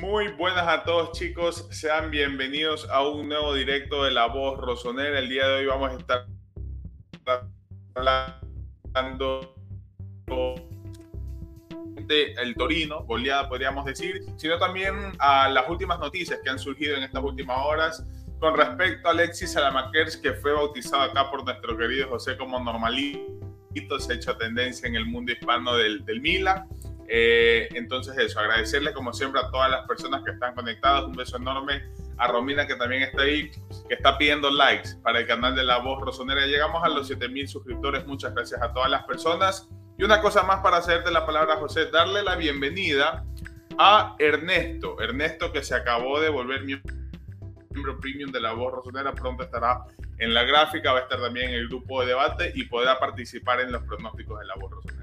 Muy buenas a todos chicos, sean bienvenidos a un nuevo directo de La Voz Rosonera. El día de hoy vamos a estar hablando de el Torino, goleada podríamos decir, sino también a las últimas noticias que han surgido en estas últimas horas con respecto a Alexis Salamakers, que fue bautizado acá por nuestro querido José como normalito, se ha hecho tendencia en el mundo hispano del, del Milan eh, entonces eso, agradecerle como siempre a todas las personas que están conectadas, un beso enorme a Romina que también está ahí, que está pidiendo likes para el canal de La Voz Rosonera. Llegamos a los 7000 suscriptores, muchas gracias a todas las personas. Y una cosa más para hacerte la palabra, José, darle la bienvenida a Ernesto, Ernesto que se acabó de volver miembro premium de La Voz Rosonera, pronto estará en la gráfica, va a estar también en el grupo de debate y podrá participar en los pronósticos de La Voz Rosonera.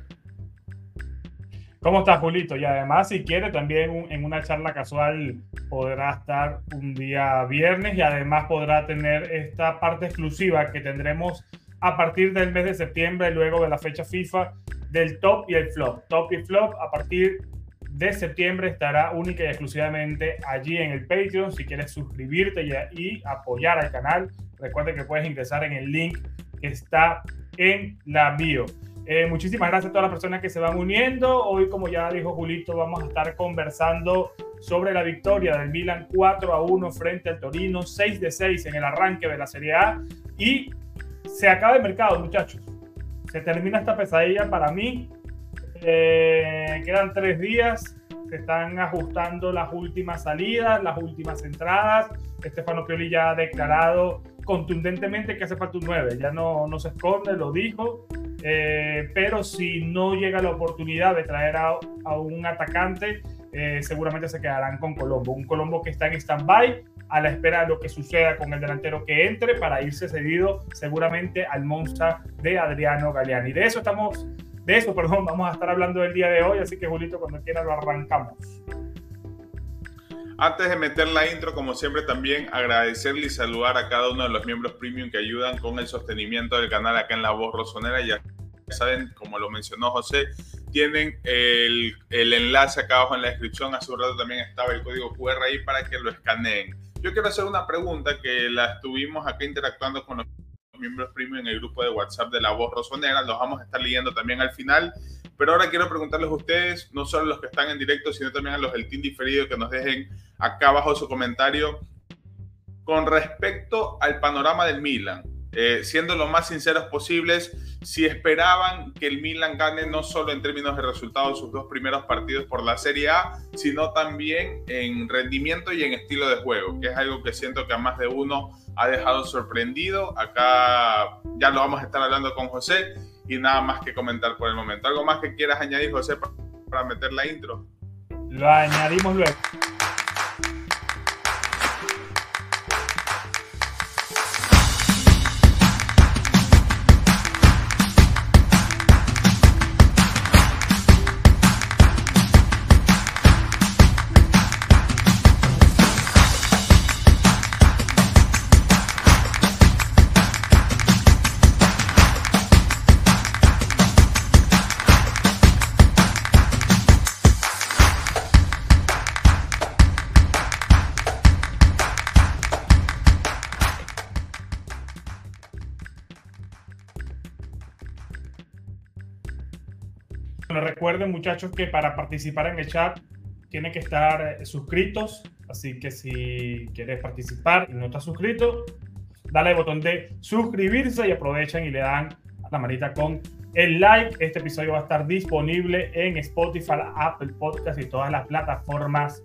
¿Cómo estás, Julito? Y además, si quiere, también en una charla casual podrá estar un día viernes y además podrá tener esta parte exclusiva que tendremos a partir del mes de septiembre, luego de la fecha FIFA, del top y el flop. Top y flop a partir de septiembre estará única y exclusivamente allí en el Patreon. Si quieres suscribirte y, apoyar al canal, recuerda que puedes ingresar en el link que está en la bio. Eh, muchísimas gracias a todas las personas que se van uniendo. Hoy, como ya dijo Julito, vamos a estar conversando sobre la victoria del Milan 4 a 1 frente al Torino, 6 de 6 en el arranque de la Serie A. Y se acaba el mercado, muchachos. Se termina esta pesadilla para mí. Eh, quedan tres días. Se están ajustando las últimas salidas, las últimas entradas. Estefano Pioli ya ha declarado contundentemente que hace falta un 9. Ya no, no se esconde, lo dijo. Eh, pero si no llega la oportunidad de traer a, un atacante, eh, seguramente se quedarán con Colombo. Un Colombo que está en stand-by a la espera de lo que suceda con el delantero que entre para irse cedido seguramente al Monza de Adriano Galeani. De eso estamos, de eso, perdón, vamos a estar hablando el día de hoy, así que Julito, cuando quiera lo arrancamos. Antes de meter la intro, como siempre, también agradecerle y saludar a cada uno de los miembros premium que ayudan con el sostenimiento del canal acá en La Voz Rosonera. Ya saben, como lo mencionó José, tienen el, el enlace acá abajo en la descripción. Hace un rato también estaba el código QR ahí para que lo escaneen. Yo quiero hacer una pregunta que la estuvimos acá interactuando con los miembros premium en el grupo de WhatsApp de La Voz Rosonera. Los vamos a estar leyendo también al final. Pero ahora quiero preguntarles a ustedes, no solo a los que están en directo, sino también a los del team diferido, que nos dejen acá abajo su comentario con respecto al panorama del Milan. Eh, siendo lo más sinceros posibles, si esperaban que el Milan gane no solo en términos de resultados sus dos primeros partidos por la Serie A, sino también en rendimiento y en estilo de juego, que es algo que siento que a más de uno ha dejado sorprendido. Acá ya lo vamos a estar hablando con José y nada más que comentar por el momento. ¿Algo más que quieras añadir, José, para meter la intro? Lo añadimos luego. Recuerden muchachos que para participar en el chat tienen que estar eh, suscritos, así que si quieres participar y no estás suscrito, dale al botón de suscribirse y aprovechan y le dan la manita con el like. Este episodio va a estar disponible en Spotify, Apple Podcast y todas las plataformas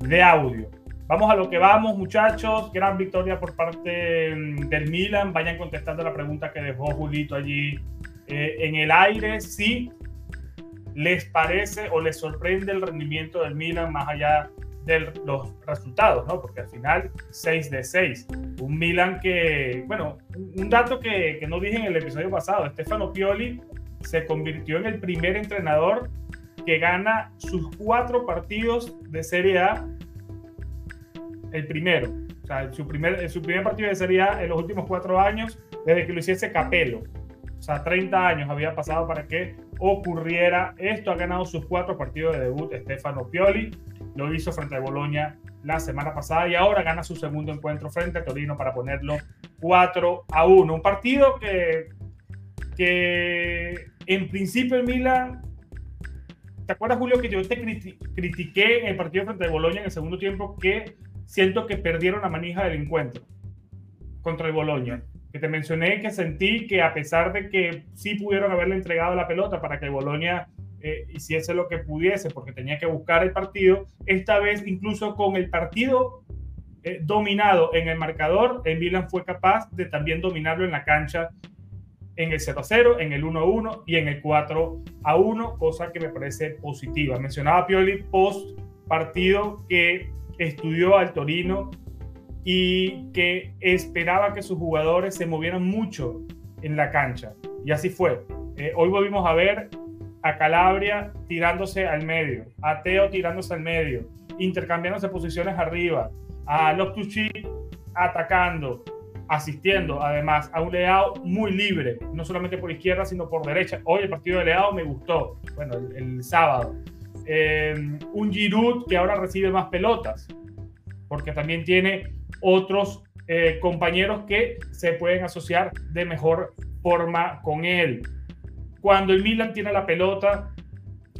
de audio. Vamos a lo que vamos, muchachos. Gran victoria por parte mm, del Milan. Vayan contestando la pregunta que dejó Julito allí eh, en el aire. Sí, les parece o les sorprende el rendimiento del Milan más allá de los resultados, ¿no? Porque al final 6 de 6. Un Milan que, bueno, un dato que, que no dije en el episodio pasado, Stefano Pioli se convirtió en el primer entrenador que gana sus cuatro partidos de Serie A, el primero. O sea, su primer, su primer partido de Serie A en los últimos cuatro años, desde que lo hiciese Capello. O sea, 30 años había pasado para que ocurriera esto. Ha ganado sus cuatro partidos de debut Stefano Pioli. lo hizo frente a Boloña la semana pasada y ahora gana su segundo encuentro frente a Torino para ponerlo 4 a 1. Un partido que, que en principio el Milan ¿Te acuerdas, Julio, que yo te critiqué en el partido frente a Boloña en el segundo tiempo que siento que perdieron la manija del encuentro contra el Boloña? Que te mencioné que sentí que a pesar de que sí pudieron haberle entregado la pelota para que el Boloña eh, hiciese lo que pudiese, porque tenía que buscar el partido, esta vez incluso con el partido eh, dominado en el marcador, el Milan fue capaz de también dominarlo en la cancha en el 0-0, en el 1-1 y en el 4-1, cosa que me parece positiva. Mencionaba Pioli post partido que estudió al Torino y que esperaba que sus jugadores se movieran mucho en la cancha. Y así fue. Eh, hoy volvimos a ver a Calabria tirándose al medio, a Teo tirándose al medio, intercambiándose posiciones arriba, a Loftucci atacando, asistiendo además a un Leao muy libre, no solamente por izquierda, sino por derecha. Hoy el partido de Leao me gustó, bueno, el, sábado. Eh, un Giroud que ahora recibe más pelotas, porque también tiene otros eh, compañeros que se pueden asociar de mejor forma con él. Cuando el Milan tiene la pelota,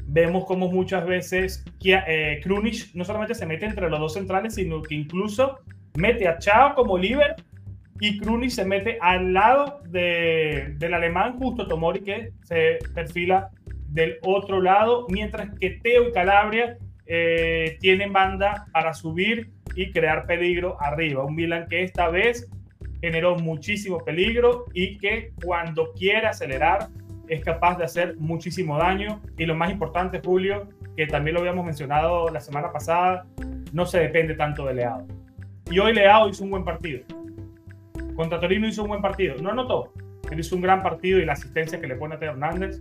vemos como muchas veces eh, Krunic no solamente se mete entre los dos centrales, sino que incluso mete a Chao como líder y Krunic se mete al lado de, del alemán justo Tomori que se perfila del otro lado, mientras que Teo y Calabria eh, tienen banda para subir y crear peligro arriba. Un Milan que esta vez generó muchísimo peligro y que cuando quiere acelerar es capaz de hacer muchísimo daño. Y lo más importante, Julio, que también lo habíamos mencionado la semana pasada, no se depende tanto de Leao. Y hoy Leao hizo un buen partido contra Torino hizo un buen partido. No anotó, pero hizo un gran partido y la asistencia que le pone a Teo Hernández,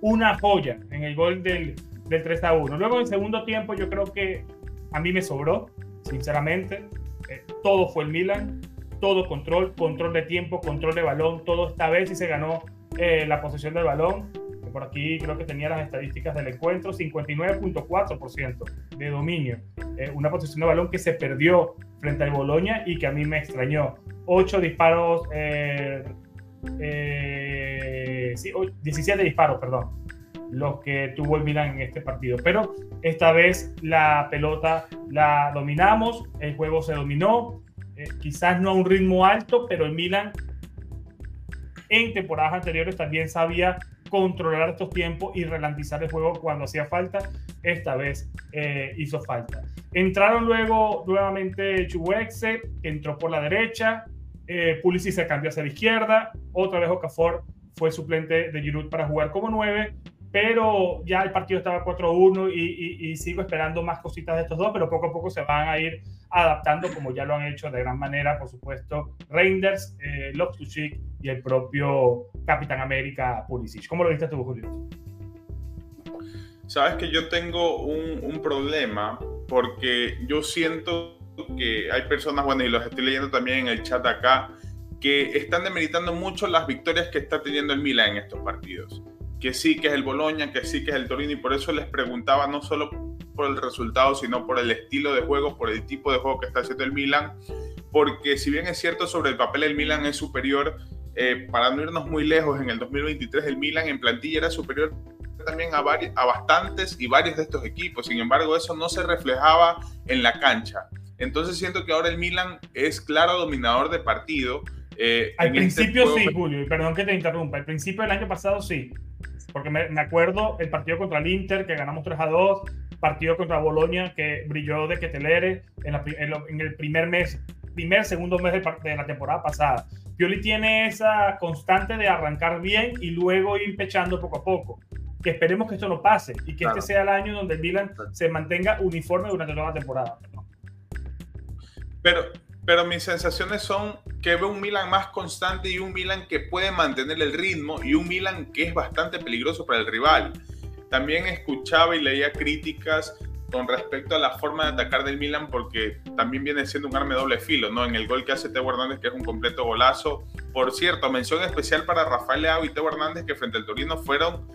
una joya en el gol del, del 3 a 1. Luego en segundo tiempo yo creo que a mí me sobró, sinceramente. Eh, todo fue el Milan, todo control, control de tiempo, control de balón, todo esta vez y se ganó eh, la posesión del balón. Por aquí creo que tenía las estadísticas del encuentro, 59.4% de dominio. Eh, una posesión de balón que se perdió frente al Boloña y que a mí me extrañó. 8 disparos, sí, 17 disparos, perdón, los que tuvo el Milan en este partido. Pero esta vez la pelota la dominamos, el juego se dominó, eh, quizás no a un ritmo alto, pero el Milan en temporadas anteriores también sabía controlar estos tiempos y ralentizar el juego cuando hacía falta. Esta vez hizo falta. Entraron luego nuevamente Chuwexe, que entró por la derecha, eh, Pulisic se cambió hacia la izquierda, otra vez Okafor fue suplente de Giroud para jugar como 9, pero ya el partido estaba 4-1 y, sigo esperando más cositas de estos dos, pero poco a poco se van a ir adaptando como ya lo han hecho de gran manera, por supuesto, Reinders, eh, y el propio Capitán América Pulisic. ¿Cómo lo viste tú, Julio? Sabes que yo tengo un, un problema porque yo siento que hay personas, bueno, y los estoy leyendo también en el chat acá, que están demeritando mucho las victorias que está teniendo el Milan en estos partidos. Que sí que es el Boloña, que sí que es el Torino, y por eso les preguntaba no solo por el resultado, sino por el estilo de juego, por el tipo de juego que está haciendo el Milan. Porque si bien es cierto sobre el papel el Milan es superior, eh, para no irnos muy lejos, en el 2023 el Milan en plantilla era superior también a, a bastantes y varios de estos equipos. Sin embargo, eso no se reflejaba en la cancha. Entonces siento que ahora el Milan es claro dominador de partido. Eh, Al este principio sí, Julio, y perdón que te interrumpa. Al principio del año pasado sí, porque me, acuerdo el partido contra el Inter que ganamos 3 a 2, partido contra Bolonia que brilló de que en, en, el primer mes, primer, segundo mes de, la temporada pasada. Pioli tiene esa constante de arrancar bien y luego ir pechando poco a poco. Que esperemos que esto no pase y que este sea el año donde el Milan se mantenga uniforme durante toda la temporada. Pero, pero mis sensaciones son que veo un Milan más constante y un Milan que puede mantener el ritmo y un Milan que es bastante peligroso para el rival. También escuchaba y leía críticas con respecto a la forma de atacar del Milan porque también viene siendo un arma doble filo, ¿no? En el gol que hace Teo Hernández, que es un completo golazo. Por cierto, mención especial para Rafael Leao y Teo Hernández, que frente al Torino fueron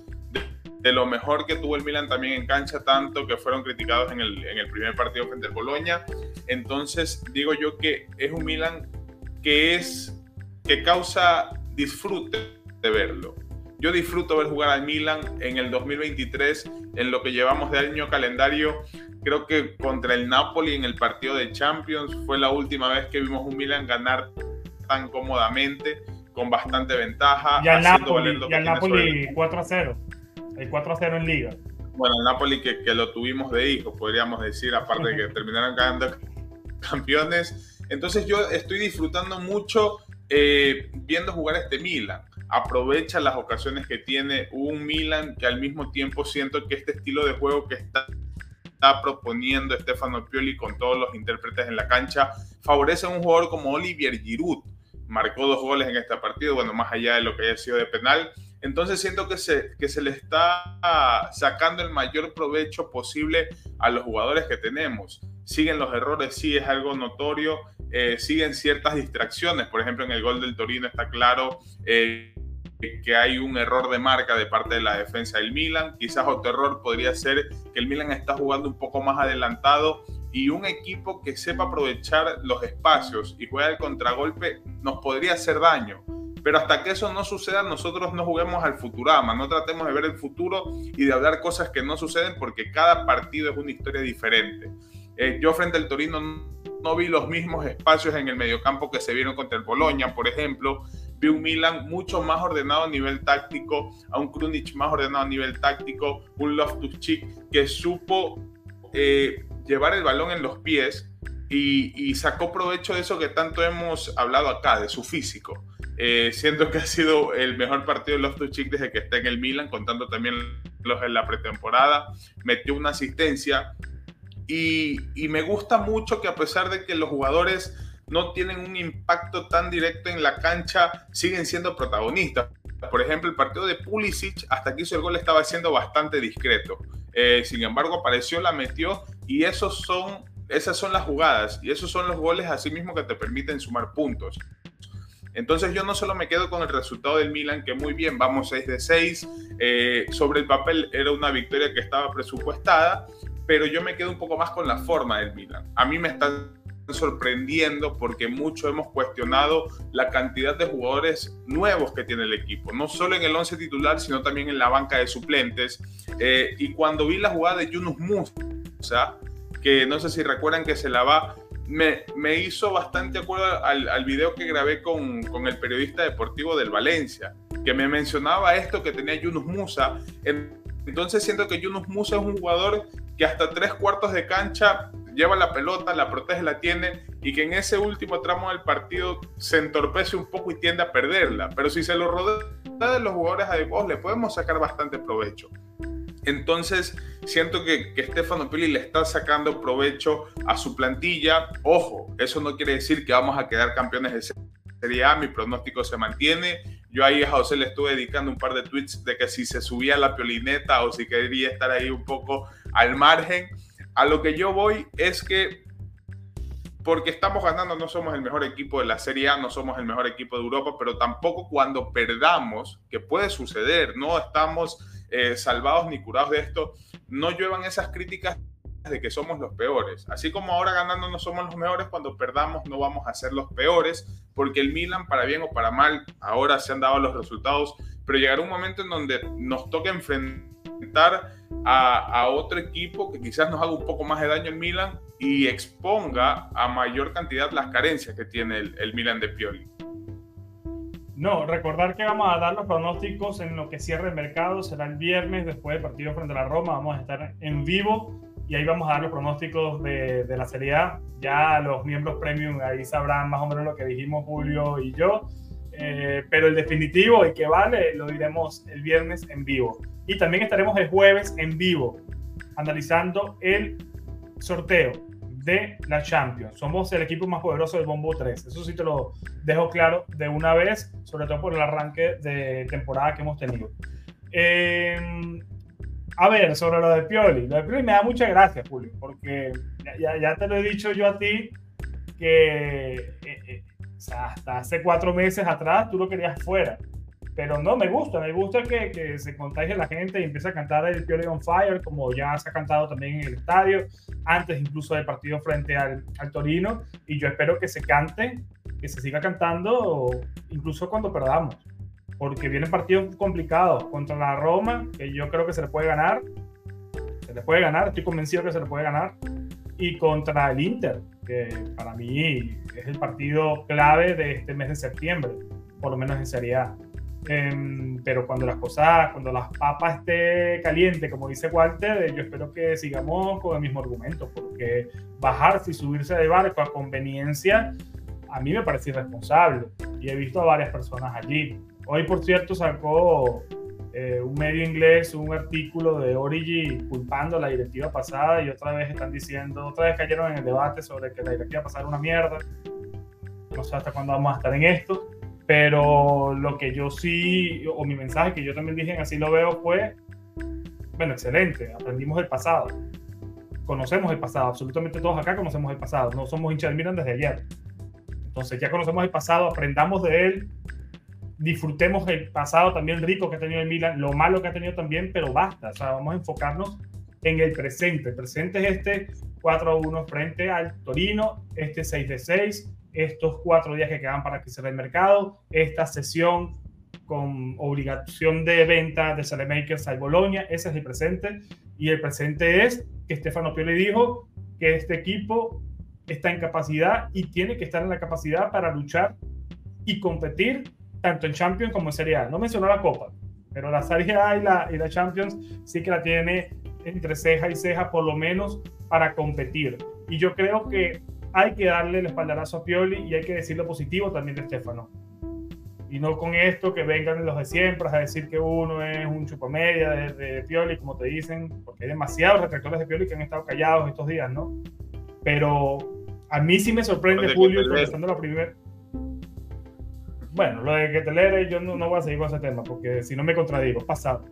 de lo mejor que tuvo el Milan también en cancha, tanto que fueron criticados en el, en el primer partido frente al Boloña. Entonces, digo yo que es un Milan que es que causa disfrute de verlo. Yo disfruto ver jugar al Milan en el 2023, en lo que llevamos de año calendario. Creo que contra el Napoli en el partido de Champions fue la última vez que vimos un Milan ganar tan cómodamente, con bastante ventaja. Y al Napoli, y al Napoli 4 a 0. El 4 a 0 en Liga. Bueno, el Napoli que, que lo tuvimos de hijo, podríamos decir, aparte de que terminaron ganando campeones. Entonces yo estoy disfrutando mucho eh, viendo jugar este Milan aprovecha las ocasiones que tiene un Milan que al mismo tiempo siento que este estilo de juego que está, está proponiendo Stefano Pioli con todos los intérpretes en la cancha favorece a un jugador como Olivier Giroud. Marcó dos goles en este partido, bueno, más allá de lo que haya sido de penal. Entonces siento que se, que se le está sacando el mayor provecho posible a los jugadores que tenemos. Siguen los errores, sí es algo notorio, eh, siguen ciertas distracciones. Por ejemplo, en el gol del Torino está claro eh, que hay un error de marca de parte de la defensa del Milan. Quizás otro error podría ser que el Milan está jugando un poco más adelantado y un equipo que sepa aprovechar los espacios y juega el contragolpe nos podría hacer daño. Pero hasta que eso no suceda, nosotros no juguemos al Futurama, no tratemos de ver el futuro y de hablar cosas que no suceden porque cada partido es una historia diferente. Eh, yo frente al Torino no vi los mismos espacios en el mediocampo que se vieron contra el Boloña, por ejemplo vi un Milan mucho más ordenado a nivel táctico, a un Krunic más ordenado a nivel táctico, un Loftus-Cheek que supo eh, llevar el balón en los pies y, sacó provecho de eso que tanto hemos hablado acá, de su físico. Eh, siento que ha sido el mejor partido de Loftus-Cheek desde que está en el Milan, contando también los en la pretemporada. Metió una asistencia y, y me gusta mucho que a pesar de que los jugadores no tienen un impacto tan directo en la cancha, siguen siendo protagonistas. Por ejemplo, el partido de Pulisic, hasta que hizo el gol, estaba siendo bastante discreto. Eh, sin embargo, apareció, la metió y esos son, esas son las jugadas y esos son los goles así mismo que te permiten sumar puntos. Entonces yo no solo me quedo con el resultado del Milan, que muy bien, vamos 6 de 6, eh, sobre el papel era una victoria que estaba presupuestada, pero yo me quedo un poco más con la forma del Milan. A mí me están sorprendiendo porque mucho hemos cuestionado la cantidad de jugadores nuevos que tiene el equipo, no solo en el 11 titular, sino también en la banca de suplentes. Eh, y cuando vi la jugada de Yunus Musa, que no sé si recuerdan que se la va, me, me hizo bastante acuerdo al, al video que grabé con, con, el periodista deportivo del Valencia, que me mencionaba esto que tenía Yunus Musa. Entonces siento que Yunus Musa es un jugador que hasta tres cuartos de cancha lleva la pelota, la protege, la tiene y que en ese último tramo del partido se entorpece un poco y tiende a perderla. Pero si se lo rodea de los jugadores adecuados, le podemos sacar bastante provecho. Entonces, siento que, que Stefano Pili le está sacando provecho a su plantilla. Ojo, eso no quiere decir que vamos a quedar campeones de Serie A. Mi pronóstico se mantiene. Yo ahí a José le estuve dedicando un par de tweets de que si se subía la piolineta o si quería estar ahí un poco al margen. A lo que yo voy es que porque estamos ganando no somos el mejor equipo de la Serie A, no somos el mejor equipo de Europa, pero tampoco cuando perdamos, que puede suceder, no estamos eh, salvados ni curados de esto, no lluevan esas críticas de que somos los peores. Así como ahora ganando no somos los mejores, cuando perdamos no vamos a ser los peores, porque el Milan, para bien o para mal, ahora se han dado los resultados, pero llegará un momento en donde nos toque enfrentar a, otro equipo que quizás nos haga un poco más de daño en Milan y exponga a mayor cantidad las carencias que tiene el, Milan de Pioli. No, recordar que vamos a dar los pronósticos en lo que cierre el mercado, será el viernes después del partido frente a la Roma, vamos a estar en vivo y ahí vamos a dar los pronósticos de, de la Serie A. Ya los miembros premium ahí sabrán más o menos lo que dijimos Julio y yo, eh, pero el definitivo y que vale lo diremos el viernes en vivo. Y también estaremos el jueves en vivo analizando el sorteo de la Champions. Somos el equipo más poderoso del Bombo 3. Eso sí te lo dejo claro de una vez, sobre todo por el arranque de temporada que hemos tenido. Em, a ver, sobre lo de Pioli. Lo de Pioli me da mucha gracia, Julio, porque ya, ya te lo he dicho yo a ti que eh, eh, hasta hace cuatro meses atrás tú lo querías fuera Pero no, me gusta, me gusta que, que se contagie la gente y empiece a cantar el Pioli on Fire, como ya se ha cantado también en el estadio, antes incluso del partido frente al, al Torino. Y yo espero que se cante, que se siga cantando, incluso cuando perdamos. Porque vienen partidos complicados contra la Roma, que yo creo que se le puede ganar. Se le puede ganar, estoy convencido que se le puede ganar. Y contra el Inter, que para mí es el partido clave de este mes de septiembre, por lo menos en Serie A. Em, pero cuando las cosas, cuando las papas esté caliente, como dice Walter, eh, yo espero que sigamos con el mismo argumento, porque bajarse y subirse de barco a conveniencia, a mí me parece irresponsable. Y he visto a varias personas allí. Hoy, por cierto, sacó eh, un medio inglés un artículo de Origi culpando a la directiva pasada y otra vez están diciendo, otra vez cayeron en el debate sobre que la directiva pasada era una mierda. No sé hasta cuándo vamos a estar en esto pero lo que yo sí, o mi mensaje que yo también dije Así lo veo fue, bueno, excelente, aprendimos del pasado. Conocemos el pasado, absolutamente todos acá conocemos el pasado, no somos hinchas del Milan desde ayer. Entonces ya conocemos el pasado, aprendamos de él, disfrutemos el pasado también rico que ha tenido el Milan, lo malo que ha tenido también, pero basta, o sea, vamos a enfocarnos en el presente. El presente es este 4-1 frente al Torino, este 6 6, estos cuatro días que quedan para que se el mercado, esta sesión con obligación de venta de Salemakers al Bolonia, ese es el presente. Y el presente es que Stefano Pioli dijo que este equipo está en capacidad y tiene que estar en la capacidad para luchar y competir tanto en Champions como en Serie A. No mencionó la Copa, pero la Serie A y la, y la Champions sí que la tiene entre ceja y ceja por lo menos para competir. Y yo creo que hay que darle el espaldarazo a Pioli y hay que decir lo positivo también de Stefano. Y no con esto que vengan los de siempre a decir que uno es un chupamedia de, de Pioli, como te dicen, porque hay demasiados retractores de Pioli que han estado callados estos días, ¿no? Pero a mí sí me sorprende, Julio, contestando la primera. Bueno, lo de que te yo no, no, voy a seguir con ese tema, porque si no me contradigo, pasado.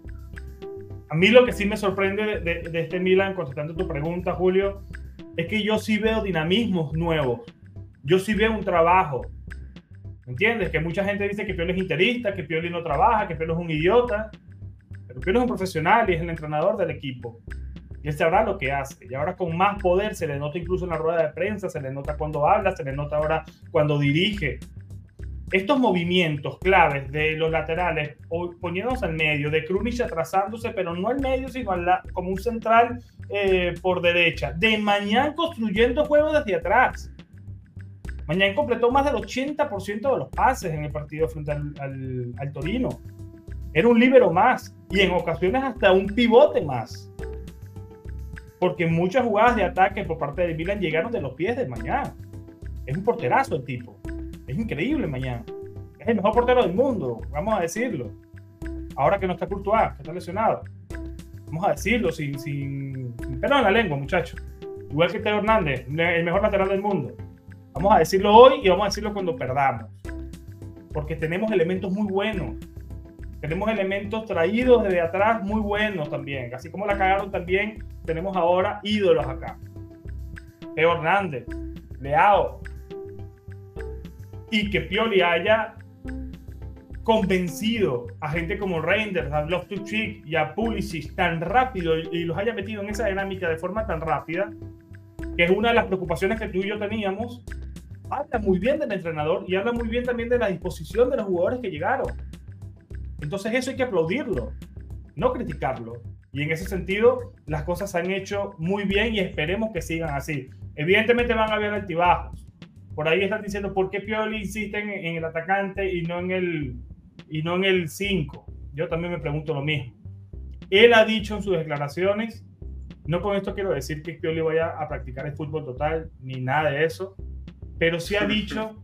A mí lo que sí me sorprende de, de este Milan, contestando tu pregunta, Julio, es que yo sí veo dinamismos nuevos. Yo sí veo un trabajo. ¿Entiendes? Que mucha gente dice que Pioli es interista, que Pioli no trabaja, que Pioli es un idiota. Pero Pioli es un profesional y es el entrenador del equipo. Y él sabrá lo que hace. Y ahora con más poder se le nota incluso en la rueda de prensa, se le nota cuando habla, se le nota ahora cuando dirige estos movimientos claves de los laterales poniéndose al medio, de Krunic atrasándose, pero no al medio, sino como un central eh, por derecha, de Mañán construyendo juego desde atrás. Mañán completó más del 80% de los pases en el partido frente al, al, Torino. Era un líbero más y en ocasiones hasta un pivote más. Porque muchas jugadas de ataque por parte de Milan llegaron de los pies de Mañán. Es un porterazo el tipo. Es increíble mañana. Es el mejor portero del mundo, vamos a decirlo. Ahora que no está Courtois, que está lesionado. Vamos a decirlo sin, sin, pelo en la lengua, muchachos. Igual que Teo Hernández, el mejor lateral del mundo. Vamos a decirlo hoy y vamos a decirlo cuando perdamos. Porque tenemos elementos muy buenos. Tenemos elementos traídos desde atrás muy buenos también. Así como la cagaron también, tenemos ahora ídolos acá. Teo Hernández, Leao, y que Pioli haya convencido a gente como Reinders, a Loftus-Cheek y a Pulisic tan rápido y, los haya metido en esa dinámica de forma tan rápida, que es una de las preocupaciones que tú y yo teníamos, habla muy bien del entrenador y habla muy bien también de la disposición de los jugadores que llegaron. Entonces eso hay que aplaudirlo, no criticarlo. Y en ese sentido, las cosas se han hecho muy bien y esperemos que sigan así. Evidentemente van a haber altibajos por ahí están diciendo por qué Pioli insiste en, el atacante y no en el y no en el 5. Yo también me pregunto lo mismo. Él ha dicho en sus declaraciones, no con esto quiero decir que Pioli vaya a practicar el fútbol total ni nada de eso, pero sí ha dicho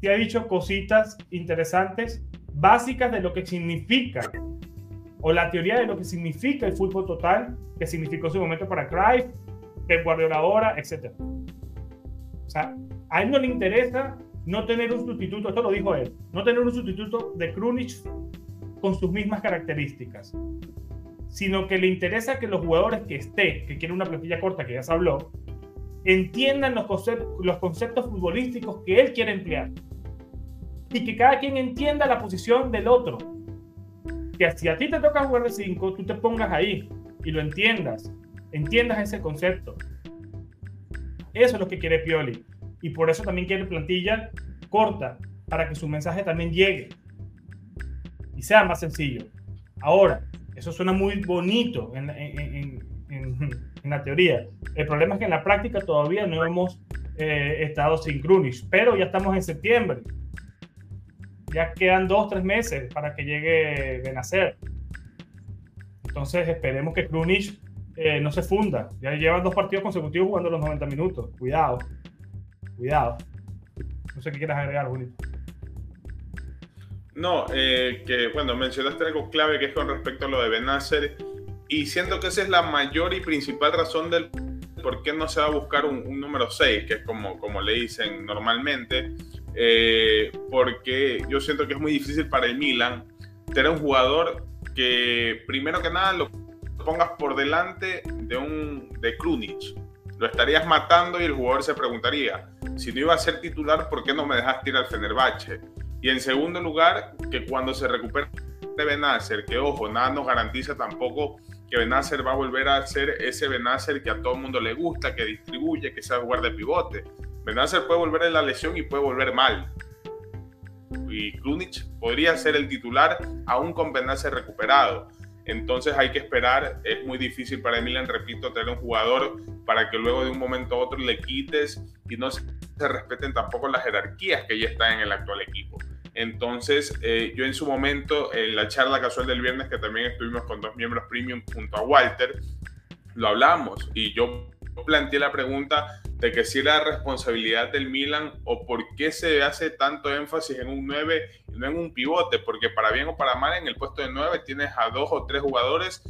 sí ha dicho cositas interesantes básicas de lo que significa o la teoría de lo que significa el fútbol total, que significó su momento para Cruyff, Pep Guardiola ahora, etc. O sea, a él no le interesa no tener un sustituto, esto lo dijo él, no tener un sustituto de Krunic con sus mismas características, sino que le interesa que los jugadores que esté, que quieren una plantilla corta, que ya se habló, entiendan los conceptos, los conceptos futbolísticos que él quiere emplear. y que cada quien entienda la posición del otro. Que si a ti te toca jugar de 5, tú te pongas ahí y lo entiendas, entiendas ese concepto. Eso es lo que quiere Pioli. Y por eso también quiere plantilla corta, para que su mensaje también llegue y sea más sencillo. Ahora, eso suena muy bonito en, la teoría. El problema es que en la práctica todavía no hemos eh, estado sin Krunic, pero ya estamos en septiembre. Ya quedan dos, tres meses para que llegue Benacer. Entonces esperemos que Krunic eh, no se funda. Ya llevan dos partidos consecutivos jugando los 90 minutos. Cuidado. Cuidado. No sé qué quieras agregar, Julio. No, eh, que bueno, mencionaste algo clave que es con respecto a lo de Benacer y siento que esa es la mayor y principal razón del por qué no se va a buscar un, número 6, que es como, como le dicen normalmente, eh, porque yo siento que es muy difícil para el Milan tener un jugador que primero que nada lo pongas por delante de un de Krunic. Lo estarías matando y el jugador se preguntaría, si no iba a ser titular, ¿por qué no me dejaste ir al Fenerbahce? Y en segundo lugar, que cuando se recupere Benacer, que ojo, nada nos garantiza tampoco que Benacer va a volver a ser ese Benacer que a todo el mundo le gusta, que distribuye, que sabe jugar de pivote. Benacer puede volver en la lesión y puede volver mal. Y Krunic podría ser el titular aún con Benacer recuperado. Entonces hay que esperar, es muy difícil para Milan, repito, tener un jugador para que luego de un momento a otro le quites y no se respeten tampoco las jerarquías que ya están en el actual equipo. Entonces, eh, yo en su momento, en la charla casual del viernes, que también estuvimos con dos miembros premium junto a Walter, lo hablamos y yo planteé la pregunta de que si era responsabilidad del Milan o por qué se hace tanto énfasis en un 9 y no en un pivote, porque para bien o para mal en el puesto de 9 tienes a dos o tres jugadores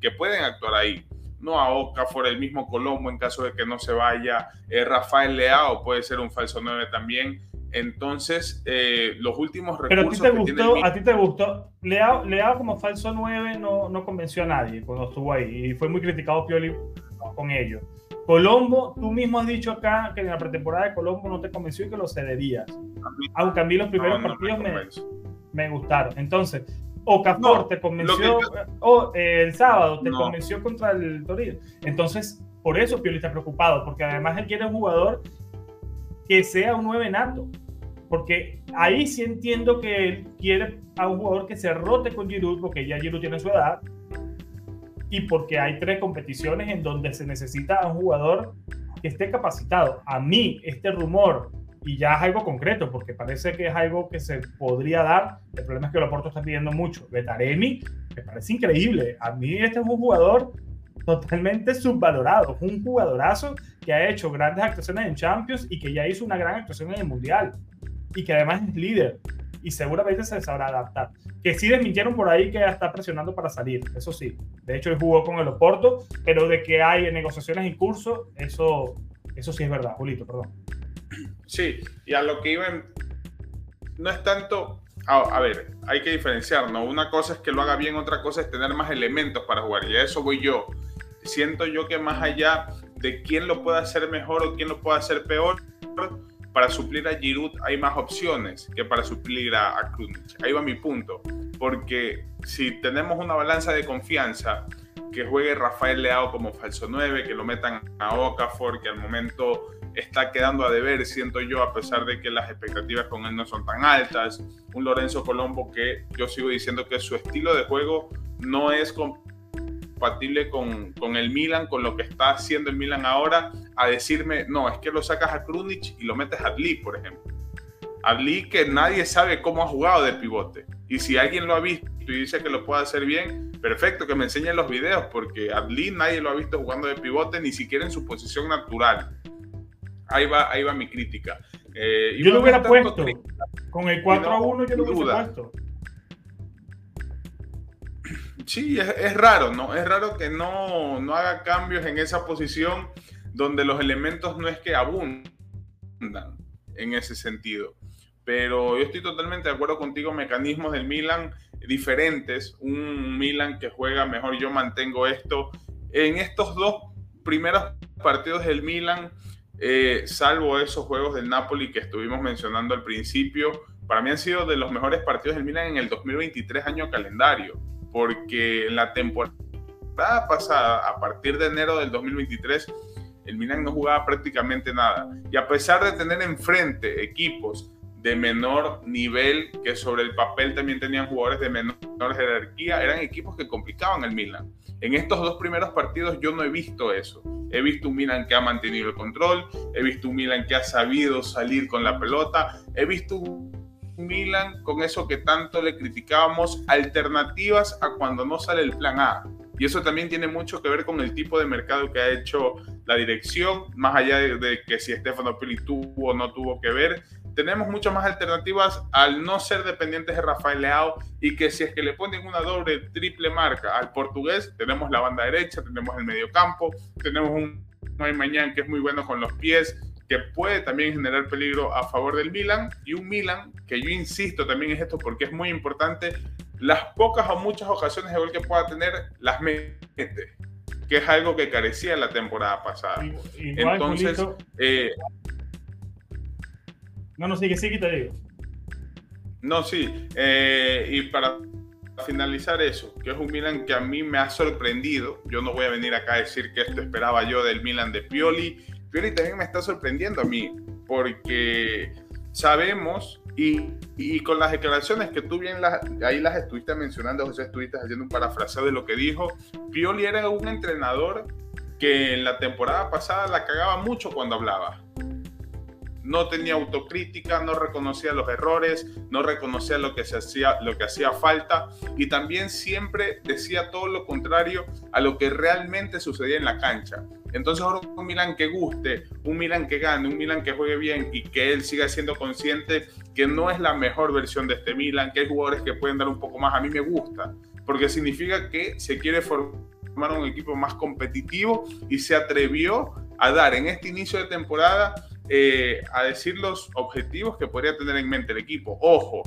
que pueden actuar ahí. No a Okafor, el mismo Colombo en caso de que no se vaya, eh, Rafael Leao puede ser un falso 9 también. Entonces, eh, los últimos recursos. Pero a ti te gustó, a ti te gustó. Leao, Leao como falso 9 no, no convenció a nadie cuando estuvo ahí y fue muy criticado Pioli con ello. Colombo, tú mismo has dicho acá que en la pretemporada de Colombo no te convenció y que lo cederías. Aunque a mí los primeros partidos me, gustaron. Entonces, Okafor te convenció o, eh, el sábado, te convenció contra el Torino. Entonces, por eso Pioli está preocupado, porque además él quiere un jugador que sea un 9 nato. Porque ahí sí entiendo que él quiere a un jugador que se rote con Giroud, porque ya Giroud tiene su edad, y porque hay tres competiciones en donde se necesita a un jugador que esté capacitado. A mí, este rumor, y ya es algo concreto, porque parece que es algo que se podría dar, el problema es que Loporto está pidiendo mucho. Betaremi, me parece increíble. A mí este es un jugador totalmente subvalorado, un jugadorazo que ha hecho grandes actuaciones en Champions y que ya hizo una gran actuación en el Mundial y que además es líder y seguramente se sabrá adaptar. Que sí desmintieron por ahí que está presionando para salir, eso sí. De hecho, él jugó con el Oporto, pero de que hay negociaciones en curso, eso, eso sí es verdad, Julito, perdón. Sí, y a lo que iban, no es tanto, a, ver, hay que diferenciar, ¿no? Una cosa es que lo haga bien, otra cosa es tener más elementos para jugar, y a eso voy yo. Siento yo que más allá de quién lo puede hacer mejor o quién lo puede hacer peor, para suplir a Giroud hay más opciones que para suplir a, a Ahí va mi punto. Porque si tenemos una balanza de confianza, que juegue Rafael Leao como falso 9, que lo metan a Okafor, que al momento está quedando a deber, siento yo, a pesar de que las expectativas con él no son tan altas. Un Lorenzo Colombo que yo sigo diciendo que su estilo de juego no es compatible con, con, el Milan, con lo que está haciendo el Milan ahora, a decirme, no, es que lo sacas a Krunic y lo metes a Adli, por ejemplo. Adli que nadie sabe cómo ha jugado de pivote. Y si alguien lo ha visto y dice que lo puede hacer bien, perfecto, que me enseñen los videos, porque Adli nadie lo ha visto jugando de pivote, ni siquiera en su posición natural. Ahí va, ahí va mi crítica. Eh, yo lo hubiera puesto. Con el 4 a 1 yo lo hubiera puesto sí, es, raro, ¿no? Es raro que no, no haga cambios en esa posición donde los elementos no es que abundan en ese sentido. Pero yo estoy totalmente de acuerdo contigo, mecanismos del Milan diferentes, un Milan que juega mejor, yo mantengo esto. En estos dos primeros partidos del Milan, eh, salvo esos juegos del Napoli que estuvimos mencionando al principio, para mí han sido de los mejores partidos del Milan en el 2023 año calendario, porque en la temporada pasada, a partir de enero del 2023, el Milan no jugaba prácticamente nada. Y a pesar de tener enfrente equipos de menor nivel, que sobre el papel también tenían jugadores de menor jerarquía, eran equipos que complicaban el Milan. En estos dos primeros partidos yo no he visto eso. He visto un Milan que ha mantenido el control, he visto un Milan que ha sabido salir con la pelota, he visto un Milan con eso que tanto le criticábamos, alternativas a cuando no sale el plan A. Y eso también tiene mucho que ver con el tipo de mercado que ha hecho la dirección, más allá de, que si Stefano Pili tuvo o no tuvo que ver. Tenemos muchas más alternativas al no ser dependientes de Rafael Leao y que si es que le ponen una doble, triple marca al portugués, tenemos la banda derecha, tenemos el medio campo, tenemos un Mañana que es muy bueno con los pies, que puede también generar peligro a favor del Milan. Y un Milan que yo insisto también es esto porque es muy importante las pocas o muchas ocasiones de gol que pueda tener las mete que es algo que carecía la temporada pasada. Entonces eh, no no sigue sigue te digo. No sí eh, y para finalizar eso, que es un Milan que a mí me ha sorprendido. Yo no voy a venir acá a decir que esto esperaba yo del Milan de Pioli, Pioli también me está sorprendiendo a mí, porque sabemos y, y, con las declaraciones que tú bien las, ahí las estuviste mencionando, José, estuviste haciendo un parafraseo de lo que dijo, Pioli era un entrenador que en la temporada pasada la cagaba mucho cuando hablaba no tenía autocrítica, no reconocía los errores, no reconocía lo que, se hacía, lo que hacía falta y también siempre decía todo lo contrario a lo que realmente sucedía en la cancha. Entonces ahora un Milan que guste, un Milan que gane, un Milan que juegue bien y que él siga siendo consciente que no es la mejor versión de este Milan, que hay jugadores que pueden dar un poco más, a mí me gusta, porque significa que se quiere formar un equipo más competitivo y se atrevió a dar en este inicio de temporada eh, a decir los objetivos que podría tener en mente el equipo. Ojo,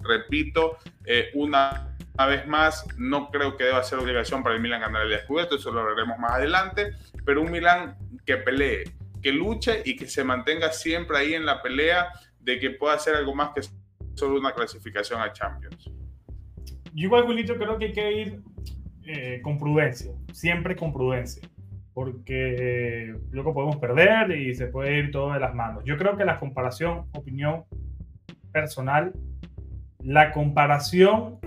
repito, eh, una, vez más, no creo que deba ser obligación para el Milan ganar el Scudetto, eso lo hablaremos más adelante, pero un Milan que pelee, que luche y que se mantenga siempre ahí en la pelea de que pueda hacer algo más que solo una clasificación a Champions. Yo igual, Julito, creo que hay que ir eh, con prudencia, siempre con prudencia porque luego podemos perder y se puede ir todo de las manos. Yo creo que la comparación, opinión personal, la comparación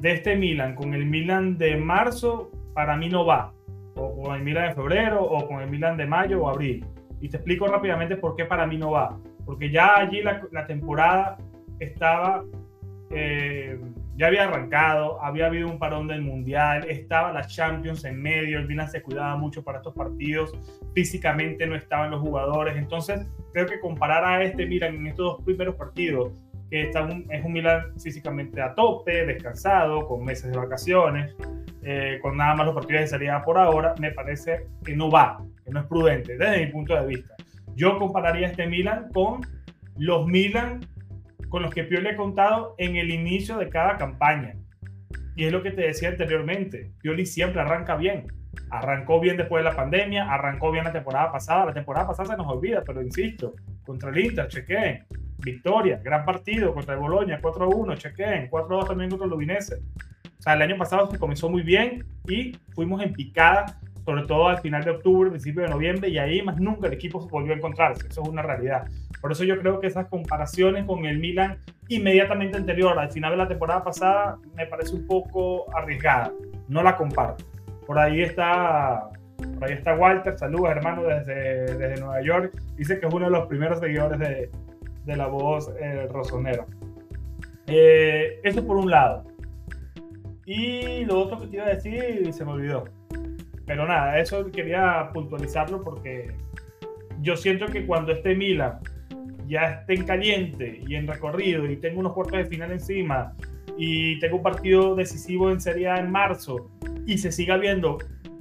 de este Milan con el Milan de marzo, para mí no va. O con el Milan de febrero, o con el Milan de mayo o abril. Y te explico rápidamente por qué para mí no va. Porque ya allí la, temporada estaba eh, ya había arrancado, había habido un parón del Mundial, estaba la Champions en medio, el Milan se cuidaba mucho para estos partidos, físicamente no estaban los jugadores, entonces creo que comparar a este Milan en estos dos primeros partidos, que está es un Milan físicamente a tope, descansado, con meses de vacaciones, eh, con nada más los partidos de salida por ahora, me parece que no va, que no es prudente desde mi punto de vista. Yo compararía este Milan con los Milan con los que Pioli ha contado en el inicio de cada campaña. Y es lo que te decía anteriormente, Pioli siempre arranca bien. Arrancó bien después de la pandemia, arrancó bien la temporada pasada. La temporada pasada se nos olvida, pero insisto, contra el Inter, chequeen. Victoria, gran partido contra el Boloña, 4-1, chequeen. 4-2 también contra el Udinese. O sea, el año pasado se comenzó muy bien y fuimos en picada, sobre todo al final de octubre, principio de noviembre, y ahí más nunca el equipo volvió a encontrarse. Eso es una realidad. Por eso yo creo que esas comparaciones con el Milan inmediatamente anterior al final de la temporada pasada me parece un poco arriesgada. No la comparto. Por ahí está, por ahí está Walter, saludos hermano desde, desde Nueva York. Dice que es uno de los primeros seguidores de, de la voz eh, rosonera. Eh, eso por un lado. Y lo otro que te iba a decir se me olvidó. Pero nada, eso quería puntualizarlo porque yo siento que cuando este Milan ya esté en caliente y en recorrido y tengo unos cuartos de final encima y tengo un partido decisivo en Serie A en marzo y se siga viendo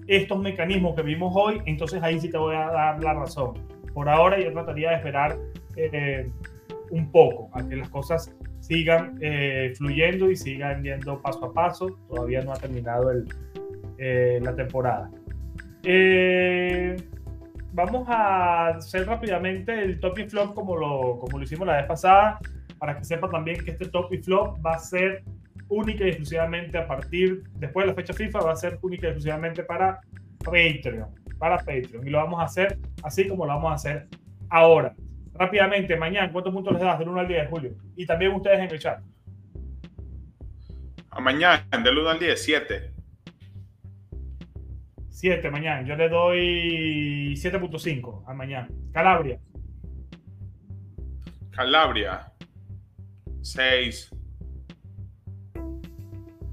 estos mecanismos que vimos hoy, entonces ahí sí te voy a dar la razón. Por ahora yo trataría de esperar eh, un poco a que las cosas sigan eh, fluyendo y sigan yendo paso a paso. Todavía no ha terminado eh, la temporada. Eh, vamos a hacer rápidamente el top y flop como lo, como lo hicimos la vez pasada. para que sepa también que este top y flop va a ser única y exclusivamente a partir, después de la fecha FIFA, va a ser única y exclusivamente para Patreon, para Patreon. Y lo vamos a hacer así como lo vamos a hacer ahora. Rápidamente, mañana, ¿cuántos puntos les das del 1 al 10, Julio? Y también ustedes en el chat. A mañana, del 1 al 10, 7. 7 mañana. Yo le doy 7.5 a mañana. Calabria. Calabria. 6.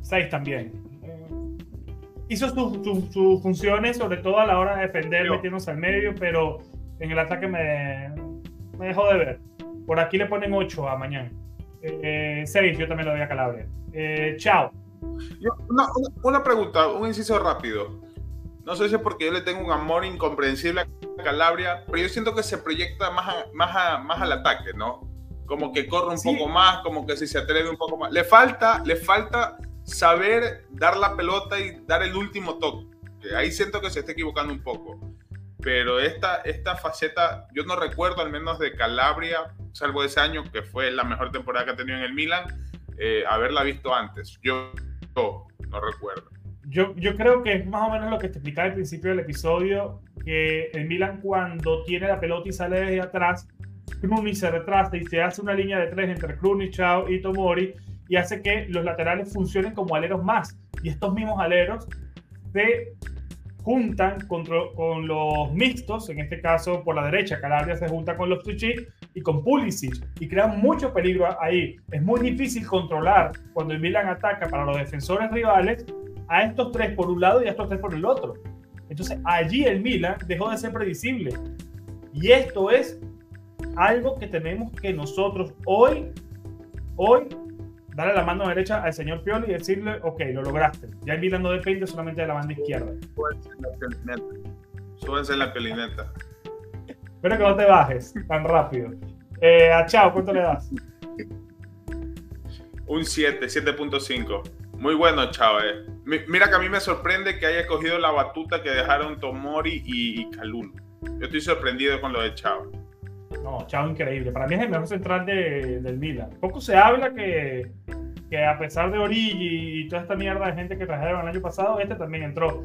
6 también. Eh, hizo sus funciones, sobre todo a la hora de defender, metiéndose al medio, pero en el ataque me, me dejó de ver. Por aquí le ponen 8 a mañana. 6, eh, yo también lo doy a Calabria. Eh, chao. Una, una, pregunta, un inciso rápido. No sé si es porque yo le tengo un amor incomprensible a Calabria, pero yo siento que se proyecta más, más, más al ataque, ¿no? Como que corre un poco más, como que si se atreve un poco más. Le falta, le falta saber dar la pelota y dar el último toque. Ahí siento que se está equivocando un poco. Pero esta, esta faceta, yo no recuerdo al menos de Calabria, salvo ese año, que fue la mejor temporada que ha tenido en el Milan, eh, haberla visto antes. Yo, yo no recuerdo yo, yo creo que es más o menos lo que te explicaba al principio del episodio, que el Milan cuando tiene la pelota y sale desde atrás, Kruni se retrasa y se hace una línea de tres entre Kruni, Chao y Tomori y hace que los laterales funcionen como aleros más. Y estos mismos aleros se juntan con, con los mixtos, en este caso por la derecha, Calabria se junta con los Tucci y con Pulisic y crean mucho peligro ahí. Es muy difícil controlar cuando el Milan ataca para los defensores rivales a estos tres por un lado y a estos tres por el otro. Entonces allí el Milan dejó de ser predecible. Y esto es algo que tenemos que nosotros hoy, hoy, darle la mano derecha al señor Pioli y decirle, ok, lo lograste. Ya el Milan no depende solamente de la banda izquierda. Súbense la pelineta. Espero que no te bajes tan rápido. Eh, a Chao, ¿cuánto le das? Un 7, 7.5. Muy bueno, Chao. Eh. Mira que a mí me sorprende que haya cogido la batuta que dejaron Tomori y, y Yo estoy sorprendido con lo de Chao. No, increíble. Para mí es el mejor central de, del Milan. Poco se habla que, que a pesar de Origi y toda esta mierda de gente que trajeron el año pasado, este también entró.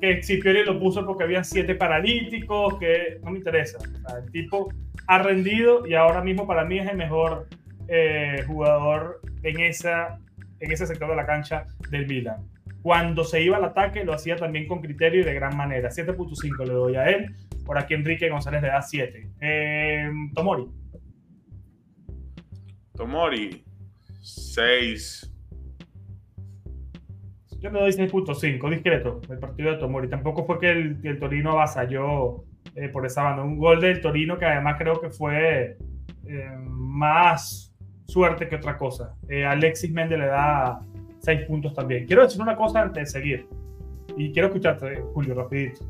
Que Scipioli lo puso porque habían siete paralíticos, que no me interesa. el tipo ha rendido y ahora mismo para mí es el mejor eh, jugador en esa en ese sector de la cancha del Milan. Cuando se iba al ataque lo hacía también con criterio y de gran manera. 7.5 le doy a él. Por aquí Enrique González le da 7. Eh, Tomori. Tomori, 6. Yo le doy 6.5, discreto, el partido de Tomori. Tampoco fue que el, Torino avasalló eh, por esa banda. Un gol del Torino que además creo que fue eh, más suerte que otra cosa. Eh, Alexis Méndez le da 6 puntos también. Quiero decir una cosa antes de seguir. Y quiero escucharte, Julio, rapidito.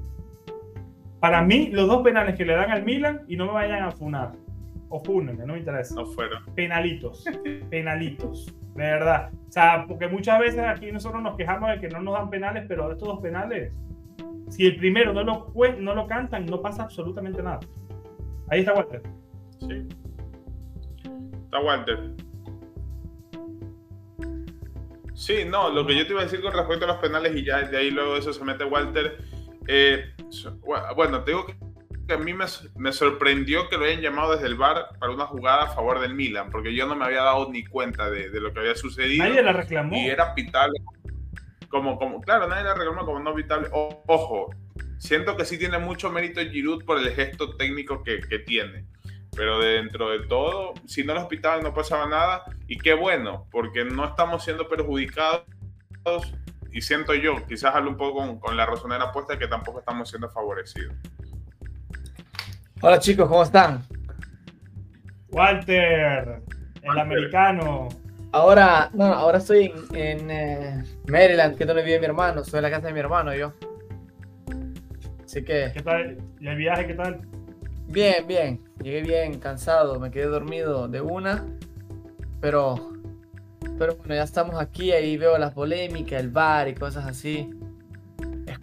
Para mí, los dos penales que le dan al Milan, y no me vayan a funar, o funenme, no me interesa. No fueron. Penalitos, penalitos, de verdad. O sea, porque muchas veces aquí nosotros nos quejamos de que no nos dan penales, pero estos dos penales, si el primero no lo, no lo cantan, no pasa absolutamente nada. Ahí está Walter. Sí. Walter. Sí, no, lo que yo te iba a decir con respecto a los penales y ya de ahí luego eso se mete Walter. Eh, bueno, te digo que a mí me, sorprendió que lo hayan llamado desde el bar para una jugada a favor del Milan, porque yo no me había dado ni cuenta de, lo que había sucedido. Nadie la reclamó. Y era pitable. Como, como, claro, nadie la reclamó como no pitable. ojo, siento que sí tiene mucho mérito Giroud por el gesto técnico que, que tiene pero dentro de todo, si no los pitaban no pasaba nada. Y qué bueno, porque no estamos siendo perjudicados. Y siento yo, quizás hablo un poco con, la razonera puesta, que tampoco estamos siendo favorecidos. Hola chicos, ¿cómo están? Walter, el americano. Ahora, no, ahora estoy en, eh, Maryland, que es donde vive mi hermano. Soy en la casa de mi hermano, yo. Así que. ¿Qué tal? ¿Y el viaje qué tal? Bien, bien. Llegué bien, cansado, me quedé dormido de una. Pero, pero bueno, ya estamos aquí, ahí veo las polémicas, el bar y cosas así.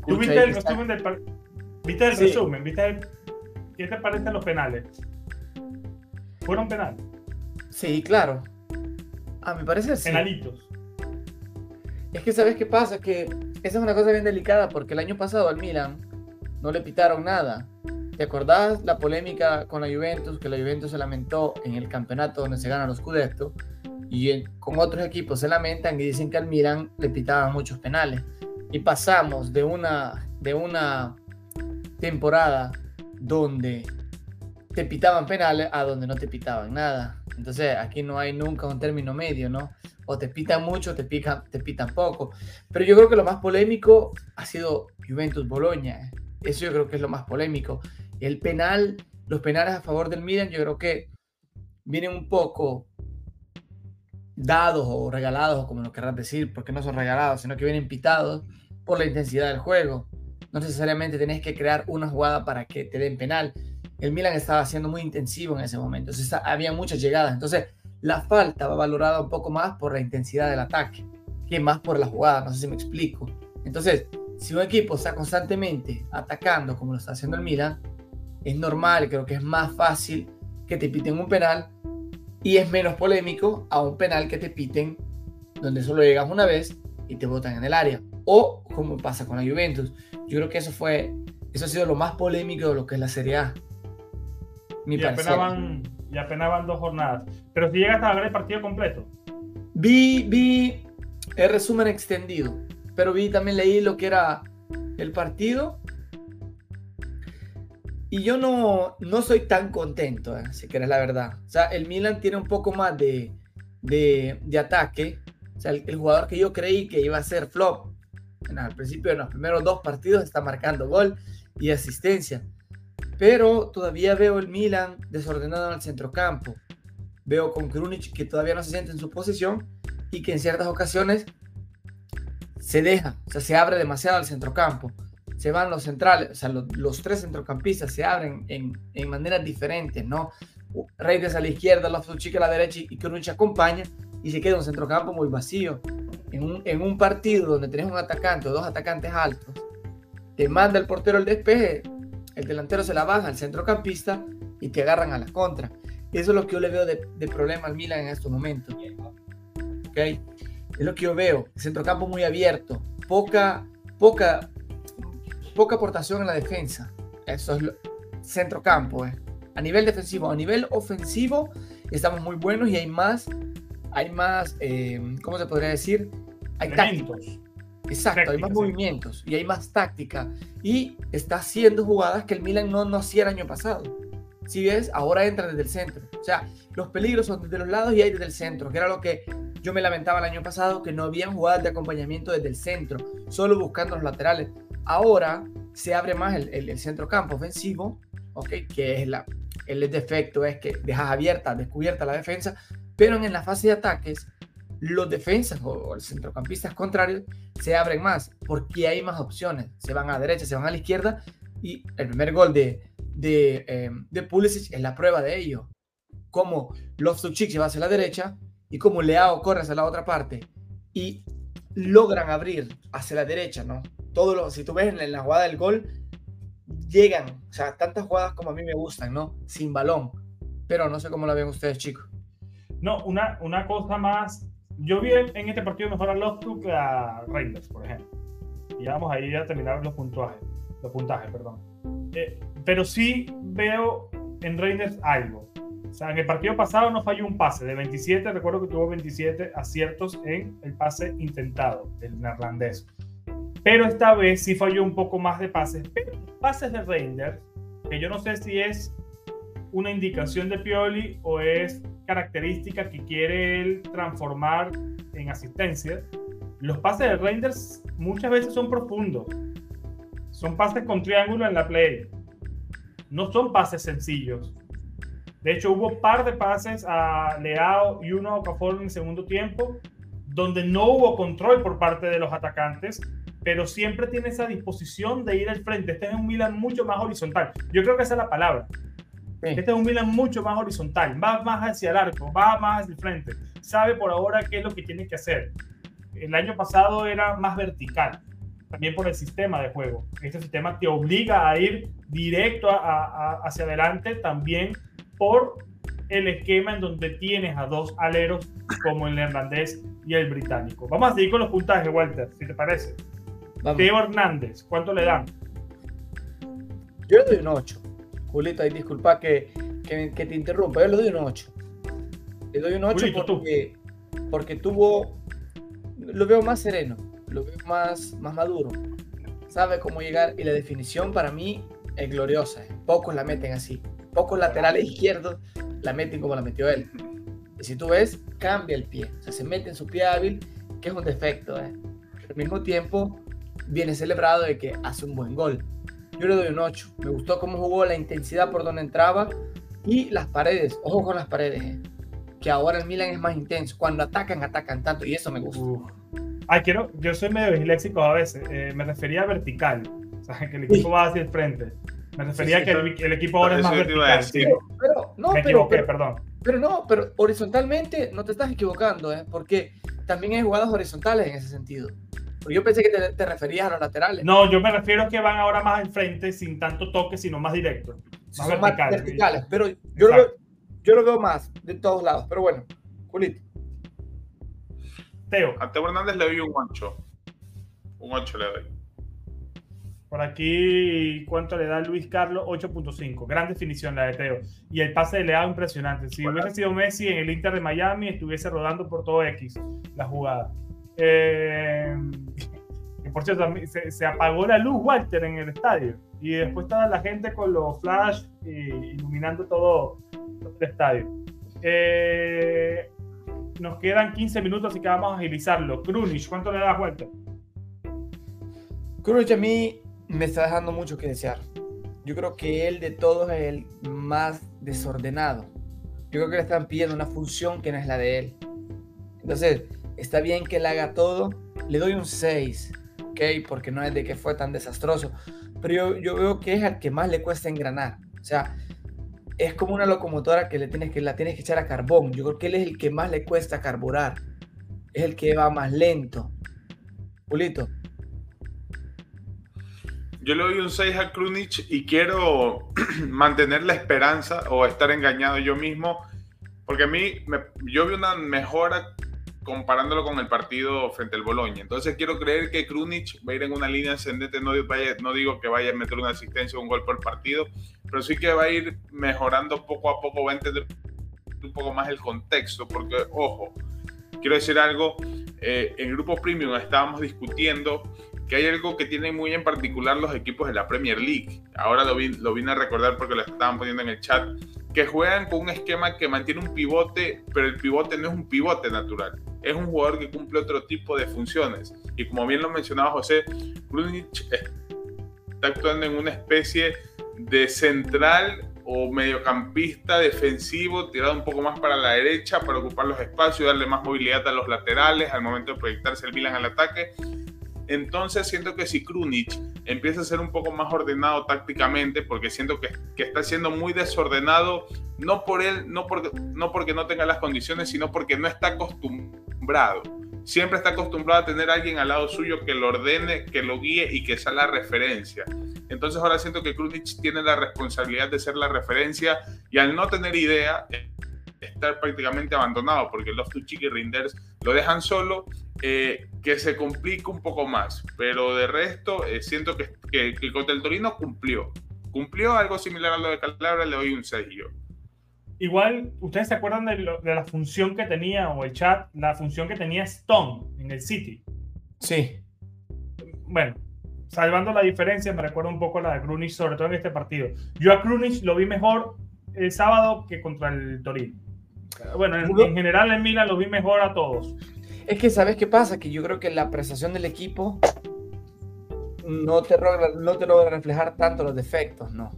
¿Tú viste el resumen del ¿Viste el resumen? ¿Viste ¿Qué te parecen los penales? ¿Fueron penales? Sí, claro. A mi parecer sí. Penalitos. Es que sabes qué pasa, que esa es una cosa bien delicada porque el año pasado al Milan no le pitaron nada. ¿Te acordás la polémica con la Juventus? Que la Juventus se lamentó en el campeonato donde se ganan los Scudetto y con otros equipos se lamentan y dicen que al Milan le pitaban muchos penales. Y pasamos de una, de una temporada donde te pitaban penales a donde no te pitaban nada. Entonces aquí no hay nunca un término medio, ¿no? O te pitan mucho, te, pican, te pitan poco. Pero yo creo que lo más polémico ha sido Juventus Boloña. Eso yo creo que es lo más polémico. El penal, los penales a favor del Milan, yo creo que vienen un poco dados o regalados, como lo querrás decir, porque no son regalados, sino que vienen pitados por la intensidad del juego. No necesariamente tenés que crear una jugada para que te den penal. El Milan estaba siendo muy intensivo en ese momento, entonces había muchas llegadas. Entonces, la falta va valorada un poco más por la intensidad del ataque que más por la jugada. No sé si me explico. Entonces, si un equipo está constantemente atacando como lo está haciendo el Milan, es normal, creo que es más fácil que te piten un penal y es menos polémico a un penal que te piten donde solo llegas una vez y te botan en el área. O como pasa con la Juventus. Yo creo que eso fue, eso ha sido lo más polémico de lo que es la Serie A. Mi y, apenas van, y apenas van dos jornadas. Pero si llegas a ver el partido completo. Vi, vi el resumen extendido. Pero vi también leí lo que era el partido y yo no, no soy tan contento, eh, si quieres la verdad. O sea, el Milan tiene un poco más de, de, de ataque. O sea, el, jugador que yo creí que iba a ser flop, al principio de los primeros dos partidos está marcando gol y asistencia. Pero todavía veo el Milan desordenado en el centrocampo. Veo con Krunic que todavía no se siente en su posición y que en ciertas ocasiones se deja, o sea, se abre demasiado al centrocampo se van los centrales, o sea, los, tres centrocampistas se abren en, en, maneras diferentes, ¿no? Reyes a la izquierda, Loftus-Cheek a la derecha y Krunic acompaña y se queda un centrocampo muy vacío. En un, en un partido donde tenés un atacante o dos atacantes altos, te manda el portero el despeje, el delantero se la baja al centrocampista y te agarran a la contra. Eso es lo que yo le veo de, de problema al Milan en estos momentos. ¿Ok? Es lo que yo veo. centrocampo muy abierto, poca, poca poca aportación en la defensa. Eso es centro campo. Eh. A nivel defensivo, a nivel ofensivo, estamos muy buenos y hay más, hay más, eh, ¿cómo se podría decir? Hay tácticos. Exacto, hay más movimientos y hay más táctica. Y está haciendo jugadas que el Milan no, no hacía el año pasado. Si ves, ahora entra desde el centro. O sea, los peligros son desde los lados y hay desde el centro, que era lo que yo me lamentaba el año pasado, que no habían jugadas de acompañamiento desde el centro, solo buscando los laterales. Ahora se abre más el, el, centro campo ofensivo, ¿okay? que es la, el defecto es que dejas abierta, descubierta la defensa, pero en la fase de ataques, los defensas o, los centrocampistas contrarios se abren más porque hay más opciones. Se van a la derecha, se van a la izquierda y el primer gol de, de, eh, de Pulisic es la prueba de ello. Como Loftus-Cheek se va hacia la derecha y como Leao corre hacia la otra parte y logran abrir hacia la derecha, ¿no? Todo lo, si tú ves en la jugada del gol, llegan, o sea, tantas jugadas como a mí me gustan, ¿no? Sin balón. Pero no sé cómo la ven ustedes, chicos. No, una, una cosa más. Yo vi en este partido mejor a Loftus que a Rangers, por ejemplo. Y vamos ahí a terminar los puntajes. Los puntajes, perdón. Eh, pero sí veo en Rangers algo. O sea, en el partido pasado no falló un pase. De 27, recuerdo que tuvo 27 aciertos en el pase intentado, el neerlandés. Pero esta vez sí falló un poco más de pases. Pero pases de Reinders, que yo no sé si es una indicación de Pioli o es característica que quiere él transformar en asistencia. Los pases de Reinders muchas veces son profundos. Son pases con triángulo en la play. No son pases sencillos. De hecho, hubo un par de pases a Leao y uno a Okafor en el segundo tiempo, donde no hubo control por parte de los atacantes pero siempre tiene esa disposición de ir al frente. Este es un Milan mucho más horizontal. Yo creo que esa es la palabra. Este es un Milan mucho más horizontal, va más hacia el arco, va más hacia el frente. Sabe por ahora qué es lo que tiene que hacer. El año pasado era más vertical, también por el sistema de juego. Este sistema te obliga a ir directo hacia adelante también por el esquema en donde tienes a dos aleros como el neerlandés y el británico. Vamos a seguir con los puntajes, Walter, si te parece. Teo Hernández, ¿cuánto le dan? Yo le doy un 8. Julito, ahí disculpa que, que, te interrumpa, yo le doy un 8. Le doy un 8 porque, porque tuvo, lo veo más sereno, lo veo más, más maduro. Sabe cómo llegar y la definición para mí es gloriosa. Pocos la meten así. Pocos laterales izquierdos la meten como la metió él. Y si tú ves, cambia el pie. O sea, se mete en su pie hábil, que es un defecto. ¿eh? Al mismo tiempo, viene celebrado de que hace un buen gol. Yo le doy un 8. Me gustó cómo jugó la intensidad por donde entraba y las paredes. Ojo con las paredes. ¿eh? Que ahora el Milan es más intenso. Cuando atacan, atacan tanto y eso me gusta. Ay, quiero, yo soy medio disléxico a veces. Eh, me refería a vertical. O sea, que el equipo va hacia el frente. Me refería a que el, equipo ahora es más vertical. Pero, no, me pero, perdón. Pero no, pero horizontalmente no te estás equivocando, ¿eh? porque también hay jugadas horizontales en ese sentido. Porque yo pensé que te, referías a los laterales. No, yo me refiero a que van ahora más al frente sin tanto toque, sino más directo. Más verticales. verticales. Pero yo lo, veo, yo lo veo más de todos lados. Pero bueno, Julito. Teo. A Teo Hernández le doy un 8. Un 8 le doy. Por aquí, ¿cuánto le da Luis Carlos? 8.5. Gran definición la de Teo. Y el pase de Leao impresionante. Si hubiese sido Messi en el Inter de Miami, estuviese rodando por todo X la jugada. Eh, por cierto, se, apagó la luz, Walter, en el estadio. Y después estaba la gente con los flash iluminando todo, el estadio. Eh, nos quedan 15 minutos, así que vamos a agilizarlo. Krunic, ¿cuánto le das, Walter? Krunic a mí me está dejando mucho que desear. Yo creo que él de todos es el más desordenado. Yo creo que le están pidiendo una función que no es la de él. Entonces, está bien que él haga todo. Le doy un 6, ¿ok? Porque no es de que fue tan desastroso. Pero yo, veo que es al que más le cuesta engranar. O sea, es como una locomotora que, le tienes que la tienes que echar a carbón. Yo creo que él es el que más le cuesta carburar. Es el que va más lento. Pulito, yo le doy un 6 a Krunic y quiero mantener la esperanza o estar engañado yo mismo, porque a mí yo vi una mejora comparándolo con el partido frente al Boloña. Entonces quiero creer que Krunic va a ir en una línea ascendente, no, digo que vaya a meter una asistencia o un gol por partido, pero sí que va a ir mejorando poco a poco, va a entender un poco más el contexto, porque ojo, quiero decir algo, eh, en Grupo Premium estábamos discutiendo que hay algo que tienen muy en particular los equipos de la Premier League. Ahora lo, lo vine a recordar porque lo estaban poniendo en el chat, que juegan con un esquema que mantiene un pivote, pero el pivote no es un pivote natural, es un jugador que cumple otro tipo de funciones. Y como bien lo mencionaba José, Krunic está actuando en una especie de central o mediocampista defensivo, tirado un poco más para la derecha para ocupar los espacios, darle más movilidad a los laterales al momento de proyectarse el Milan al ataque entonces siento que si Krunic empieza a ser un poco más ordenado tácticamente, porque siento que, está siendo muy desordenado, no por él, no porque, no porque no tenga las condiciones, sino porque no está acostumbrado. Siempre está acostumbrado a tener alguien al lado suyo que lo ordene, que lo guíe y que sea la referencia. Entonces ahora siento que Krunic tiene la responsabilidad de ser la referencia y al no tener idea, estar prácticamente abandonado porque los Tuchik y Rinders lo dejan solo, eh, que se complica un poco más. Pero de resto, eh, siento que, que, que, contra el Torino cumplió. Cumplió algo similar a lo de Calabria, le doy un 6 Igual, ¿ustedes se acuerdan de, de, la función que tenía, o el chat, la función que tenía Stone en el City? Sí. Bueno, salvando la diferencia, me recuerda un poco la de Krunic, sobre todo en este partido. Yo a Krunic lo vi mejor el sábado que contra el Torino. Bueno, en, general en Milan lo vi mejor a todos. Es que, ¿sabes qué pasa? Que yo creo que la apreciación del equipo no te, logra, no te logra reflejar tanto los defectos, ¿no?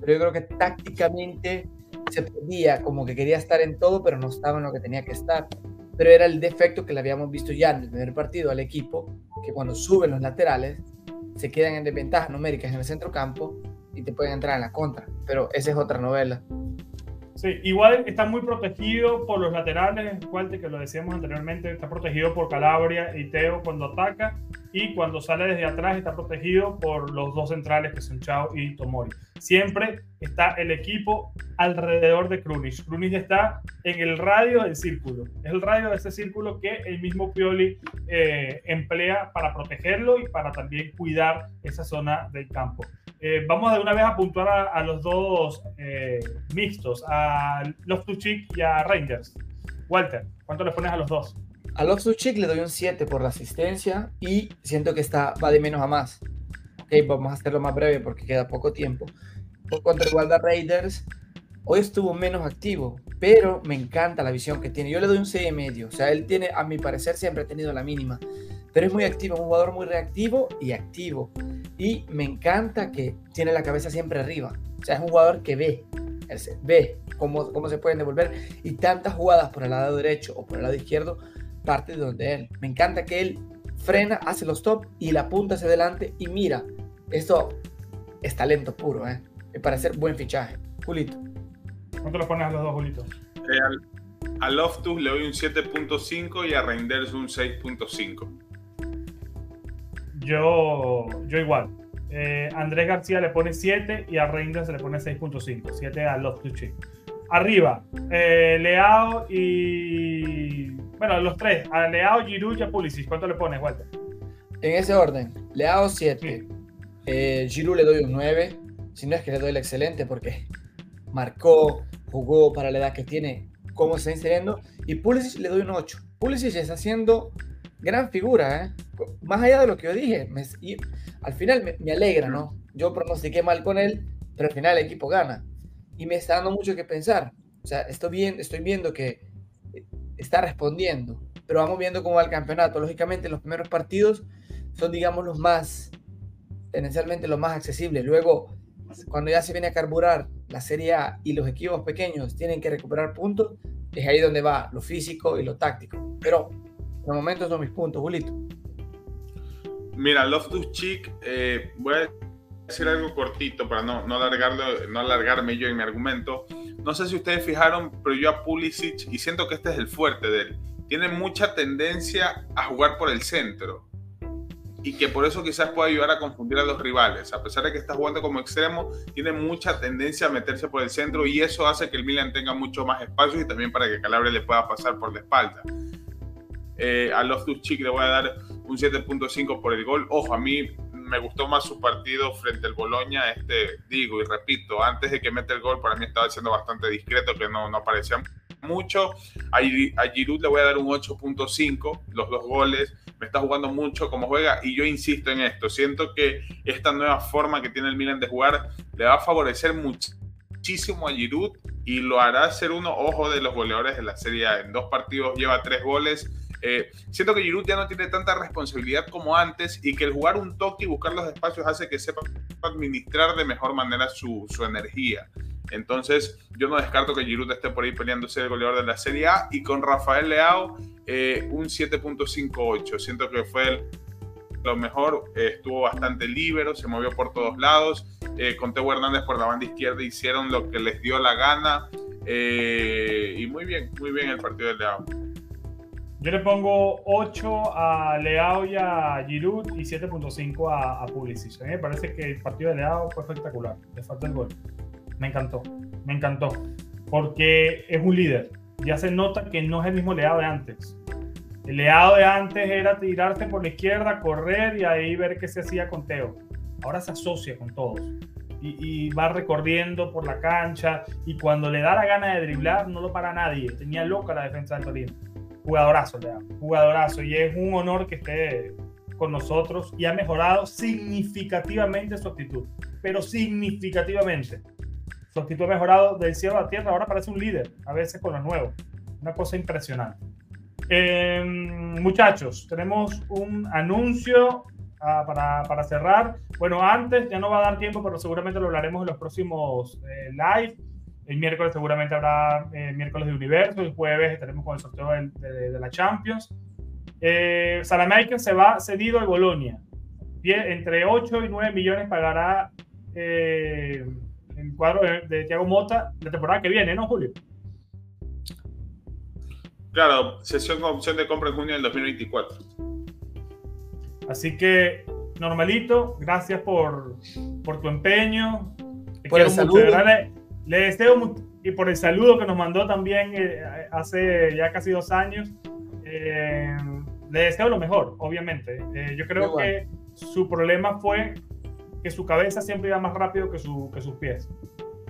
Pero yo creo que tácticamente se pedía como que quería estar en todo, pero no estaba en lo que tenía que estar. Pero era el defecto que le habíamos visto ya en el primer partido al equipo, que cuando suben los laterales se quedan en desventajas numéricas en el centro campo y te pueden entrar en la contra. Pero esa es otra novela. Sí, igual está muy protegido por los laterales, Walter, que lo decíamos anteriormente, está protegido por Calabria y Teo cuando ataca y cuando sale desde atrás está protegido por los dos centrales que son Chao y Tomori. Siempre está el equipo alrededor de Krunic. Krunic está en el radio del círculo. Es el radio de ese círculo que el mismo Pioli eh, emplea para protegerlo y para también cuidar esa zona del campo. Eh, vamos de una vez a puntuar a, los dos eh, mixtos, a Loftus-Cheek y a Rangers. Walter, ¿cuánto le pones a los dos? A Loftus-Cheek le doy un 7 por la asistencia y siento que está, va de menos a más. Ok, vamos a hacerlo más breve porque queda poco tiempo. Por cuanto a Raiders, hoy estuvo menos activo, pero me encanta la visión que tiene. Yo le doy un 6 medio. O sea, él tiene, a mi parecer, siempre ha tenido la mínima pero es muy activo, es un jugador muy reactivo y activo. Y me encanta que tiene la cabeza siempre arriba. O sea, es un jugador que ve, ve cómo, cómo se pueden devolver y tantas jugadas por el lado derecho o por el lado izquierdo parte de donde él. Me encanta que él frena, hace los top y la punta hacia adelante y mira, esto es talento puro, ¿eh? Me parece buen fichaje. Julito. ¿Cuánto lo pones a los dos, Julito? Eh, a Loftus le doy un 7.5 y a Reinders un 6.5. Yo, yo igual. Eh, Andrés García le pone 7 y a Reinders se le pone 6.5. 7 a Love to Arriba, eh, Leao y. Bueno, los tres. A Leao, Giroud y a Pulisic. ¿Cuánto le pones, Walter? En ese orden. Leao 7. Eh, Giroud le doy un 9. Si no es que le doy el excelente porque marcó, jugó para la edad que tiene, cómo se está inseriendo. Y Pulisic le doy un 8. Pulisic está haciendo gran figura, ¿eh? Más allá de lo que yo dije, y al final me, alegra, ¿no? Yo pronostiqué mal con él, pero al final el equipo gana. Y me está dando mucho que pensar. O sea, estoy, bien, estoy viendo que está respondiendo, pero vamos viendo cómo va el campeonato. Lógicamente, los primeros partidos son, digamos, los más, tendencialmente los más accesibles. Luego, cuando ya se viene a carburar la Serie A y los equipos pequeños tienen que recuperar puntos, es ahí donde va lo físico y lo táctico. Pero de momento son mis puntos, Julito. Mira, Loftus Cheek, eh, voy a decir algo cortito para no, no, alargarlo, no alargarme yo en mi argumento. No sé si ustedes fijaron, pero yo a Pulisic, y siento que este es el fuerte de él, tiene mucha tendencia a jugar por el centro. Y que por eso quizás pueda ayudar a confundir a los rivales. A pesar de que está jugando como extremo, tiene mucha tendencia a meterse por el centro y eso hace que el Milan tenga mucho más espacio y también para que Calabria le pueda pasar por la espalda. Eh, a Loftus Cheek le voy a dar un 7.5 por el gol. Ojo, a mí me gustó más su partido frente al Boloña. Este, digo y repito, antes de que mete el gol, para mí estaba siendo bastante discreto, que no, no aparecía mucho. A, a Giroud le voy a dar un 8.5, los dos goles. Me está jugando mucho como juega y yo insisto en esto. Siento que esta nueva forma que tiene el Milan de jugar le va a favorecer muchísimo a Giroud y lo hará ser uno, ojo, de los goleadores de la Serie A. En dos partidos lleva tres goles eh, siento que Giroud ya no tiene tanta responsabilidad como antes y que el jugar un toque y buscar los espacios hace que sepa administrar de mejor manera su, energía. Entonces, yo no descarto que Giroud esté por ahí peleándose el goleador de la Serie A y con Rafael Leao eh, un 7.58. Siento que fue lo mejor, eh, estuvo bastante libre, se movió por todos lados. con Teo Hernández por la banda izquierda hicieron lo que les dio la gana. y muy bien, muy bien el partido de Leao. Yo le pongo 8 a Leao y a Giroud y 7.5 a, a Pulisic. A mí me parece que el partido de Leao fue espectacular. Le falta el gol. Me encantó. Me encantó. Porque es un líder. Ya se nota que no es el mismo Leao de antes. El Leao de antes era tirarse por la izquierda, correr y ahí ver qué se hacía con Teo. Ahora se asocia con todos. Y, y, va recorriendo por la cancha y cuando le da la gana de driblar no lo para nadie. Tenía loca la defensa del Torino jugadorazo, jugadorazo. Y es un honor que esté con nosotros y ha mejorado significativamente su actitud, pero significativamente. Su actitud ha mejorado del cielo a la tierra, ahora parece un líder, a veces con los nuevos. Una cosa impresionante. Em, muchachos, tenemos un anuncio ah, para, para, cerrar. Bueno, antes, ya no va a dar tiempo, pero seguramente lo hablaremos en los próximos eh, live el miércoles seguramente habrá eh, miércoles de Universo, el jueves estaremos con el sorteo de, la Champions. Eh, se va cedido al Bolonia. Entre 8 y 9 millones pagará eh, el cuadro de, de Thiago Mota la temporada que viene, ¿no, Julio? Claro, sesión con opción de compra en junio del 2024. Así que, normalito, gracias por, por tu empeño. Te por el saludo. Le, deseo y por el saludo que nos mandó también eh, hace ya casi dos años. Eh, le deseo lo mejor, obviamente. Eh, yo creo que su problema fue que su cabeza siempre iba más rápido que, su, que sus pies.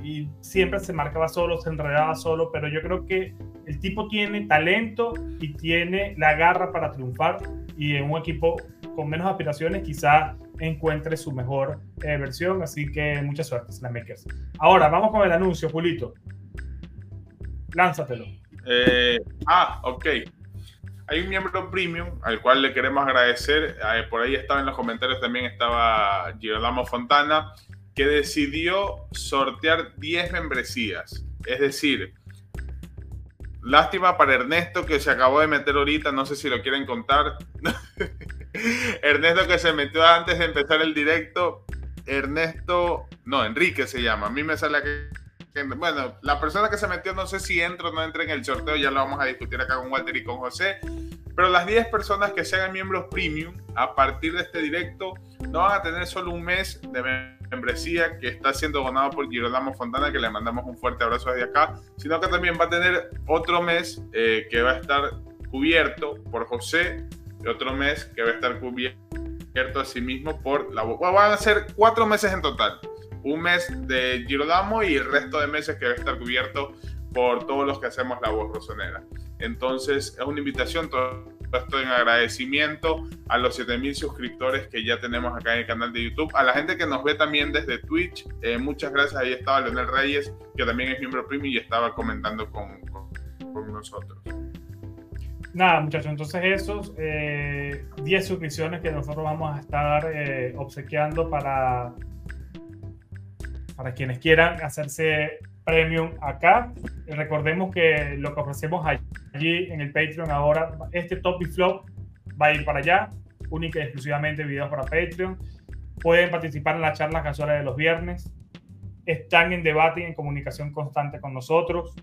Y siempre se marcaba solo, se enredaba solo, pero yo creo que el tipo tiene talento y tiene la garra para triunfar y en un equipo con menos aspiraciones quizá encuentre su mejor eh, versión, así que mucha suerte, Makers. Ahora, vamos con el anuncio, Julito. Lánzatelo. Eh, ah, ok. Hay un miembro premium al cual le queremos agradecer. Eh, por ahí estaba en los comentarios también estaba Girolamo Fontana, que decidió sortear 10 membresías. Es decir, lástima para Ernesto que se acabó de meter ahorita, no sé si lo quieren contar. Ernesto que se metió antes de empezar el directo. Ernesto, no, Enrique se llama. A mí me sale que bueno, la persona que se metió no sé si entra o no entra en el sorteo, ya lo vamos a discutir acá con Walter y con José, pero las 10 personas que se hagan miembros premium a partir de este directo no van a tener solo un mes de membresía que está siendo donado por Girolamo Fontana, que le mandamos un fuerte abrazo desde acá, sino que también va a tener otro mes eh, que va a estar cubierto por José y otro mes que va a estar cubierto a sí mismo por la... Van a ser cuatro meses en total un mes de Girolamo y el resto de meses que va a estar cubierto por todos los que hacemos la voz rosonera. Entonces, es una invitación, esto en agradecimiento a los 7000 suscriptores que ya tenemos acá en el canal de YouTube, a la gente que nos ve también desde Twitch. Eh, muchas gracias. Ahí estaba Leonel Reyes, que también es miembro premium y estaba comentando con, con, nosotros. Nada, muchachos, entonces esos 10 eh, suscripciones que nosotros vamos a estar eh, obsequiando para para quienes quieran hacerse premium acá. Recordemos que lo que ofrecemos allí en el Patreon ahora, este top y flop va a ir para allá, única y exclusivamente videos para Patreon. Pueden participar en las charlas casuales de los viernes. Están en debate y en comunicación constante con nosotros.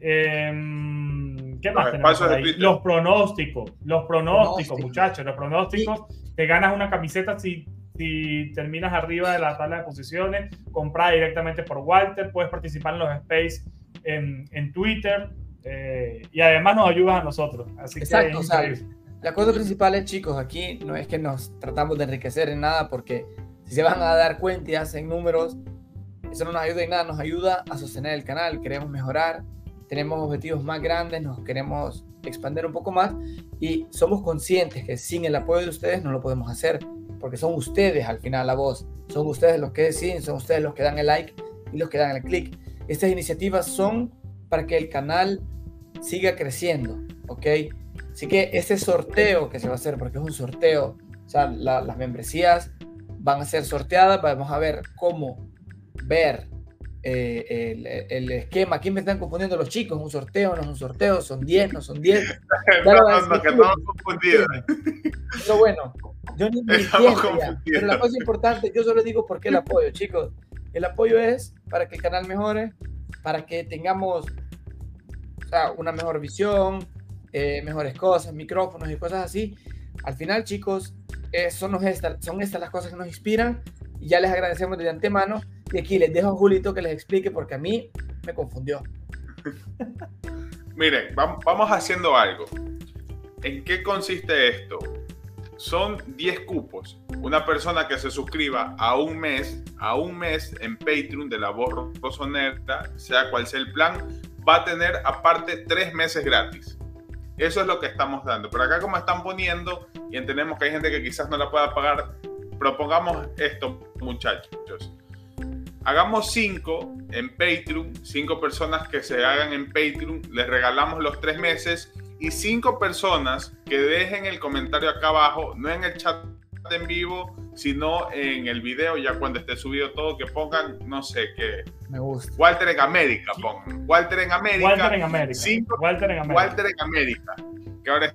Em, ¿Qué más tenemos ahí? Los pronósticos, los pronósticos, muchachos, los pronósticos. Te ganas una camiseta si si terminas arriba de la tabla de posiciones, compra directamente por Walter, puedes participar en los space en, en Twitter eh, y además nos ayudas a nosotros. Así Exacto, que la cosa principal es, chicos, aquí no es que nos tratamos de enriquecer en nada, porque si se van a dar cuenta y hacen números, eso no nos ayuda en nada, nos ayuda a sostener el canal, queremos mejorar, tenemos objetivos más grandes, nos queremos expandir un poco más y somos conscientes que sin el apoyo de ustedes no lo podemos hacer porque son ustedes al final la voz, son ustedes los que deciden, son ustedes los que dan el like y los que dan el clic. Estas iniciativas son para que el canal siga creciendo, ¿ok? Así que este sorteo que se va a hacer, porque es un sorteo, o sea, las membresías van a ser sorteadas, vamos a ver cómo ver eh, el, esquema. Aquí me están confundiendo los chicos, un sorteo, no es un sorteo, son 10, no son 10. no, no, no, que no Pero bueno, yo ni me entiendo Pero la cosa importante, yo solo digo por qué el apoyo, chicos. El apoyo es para que el canal mejore, para que tengamos una mejor visión, eh, mejores cosas, micrófonos y cosas así. Al final, chicos, eh, son estas las cosas que nos inspiran y ya les agradecemos de antemano. Y aquí les dejo a Julito que les explique porque a mí me confundió. Miren, vamos haciendo algo. ¿En qué consiste esto? son 10 cupos. Una persona que se suscriba a un mes, a un mes en Patreon de la voz rosonera, sea cual sea el plan, va a tener aparte 3 meses gratis. Eso es lo que estamos dando. Pero acá como están poniendo y entendemos que hay gente que quizás no la pueda pagar, propongamos esto, muchachos. Hagamos 5 en Patreon, 5 personas que se hagan en Patreon, les regalamos los 3 meses y cinco personas que dejen el comentario acá abajo, no en el chat en vivo, sino en el video, ya cuando esté subido todo, que pongan, no sé qué. Me gusta. Walter en América, pongan. Walter en América. Walter en América. Cinco, Walter en América. Walter en América, que ahora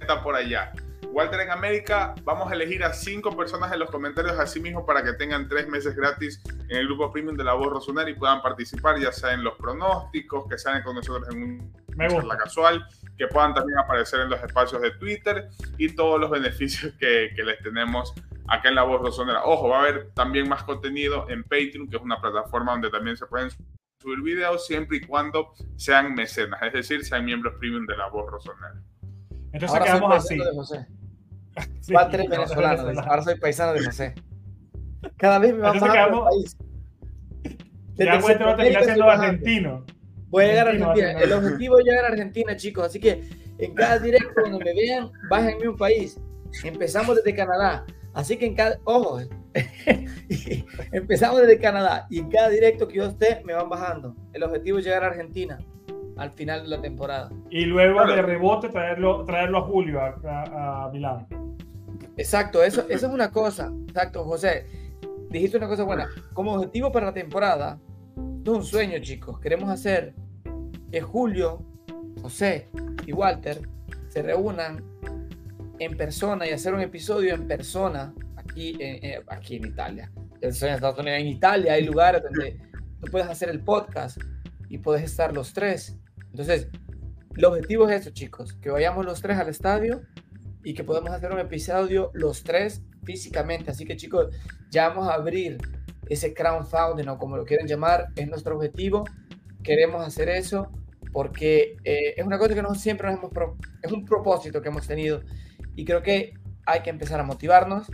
está por allá. Walter en América, vamos a elegir a cinco personas en los comentarios así mismo para que tengan tres meses gratis en el grupo premium de la voz Rosonera y puedan participar ya sea en los pronósticos, que salgan con nosotros en un charla casual, que puedan también aparecer en los espacios de Twitter y todos los beneficios que, que les tenemos acá en la voz Rosonera. Ojo, va a haber también más contenido en Patreon, que es una plataforma donde también se pueden subir videos siempre y cuando sean mecenas, es decir, sean miembros premium de la voz Rosonera. Entonces Ahora quedamos así. sí, tres venezolanos. Ahora soy paisano de José. Cada vez me va más quedamos... país. Ya vuelto a terminar siendo argentino. Voy a llegar a Argentina. El objetivo es llegar a Argentina, chicos. Así que en cada directo donde me vean, bájenme un país. Empezamos desde Canadá. Así que en cada, ojo, empezamos desde Canadá y en cada directo que yo esté me van bajando. El objetivo es llegar a Argentina al final de la temporada. Y luego de rebote traerlo, traerlo a Julio a, Milán. Exacto, eso, eso es una cosa. Exacto, José. Dijiste una cosa buena. Como objetivo para la temporada, es un sueño, chicos. Queremos hacer que Julio, José y Walter se reúnan en persona y hacer un episodio en persona aquí, en, aquí en Italia. En Estados Unidos, en Italia hay lugares donde tú puedes hacer el podcast y puedes estar los tres. Entonces, el objetivo es eso, chicos, que vayamos los tres al estadio y que podamos hacer un episodio los tres físicamente. Así que, chicos, ya vamos a abrir ese crowdfunding o como lo quieren llamar, es nuestro objetivo. Queremos hacer eso porque eh, es una cosa que no siempre nos hemos, es un propósito que hemos tenido y creo que hay que empezar a motivarnos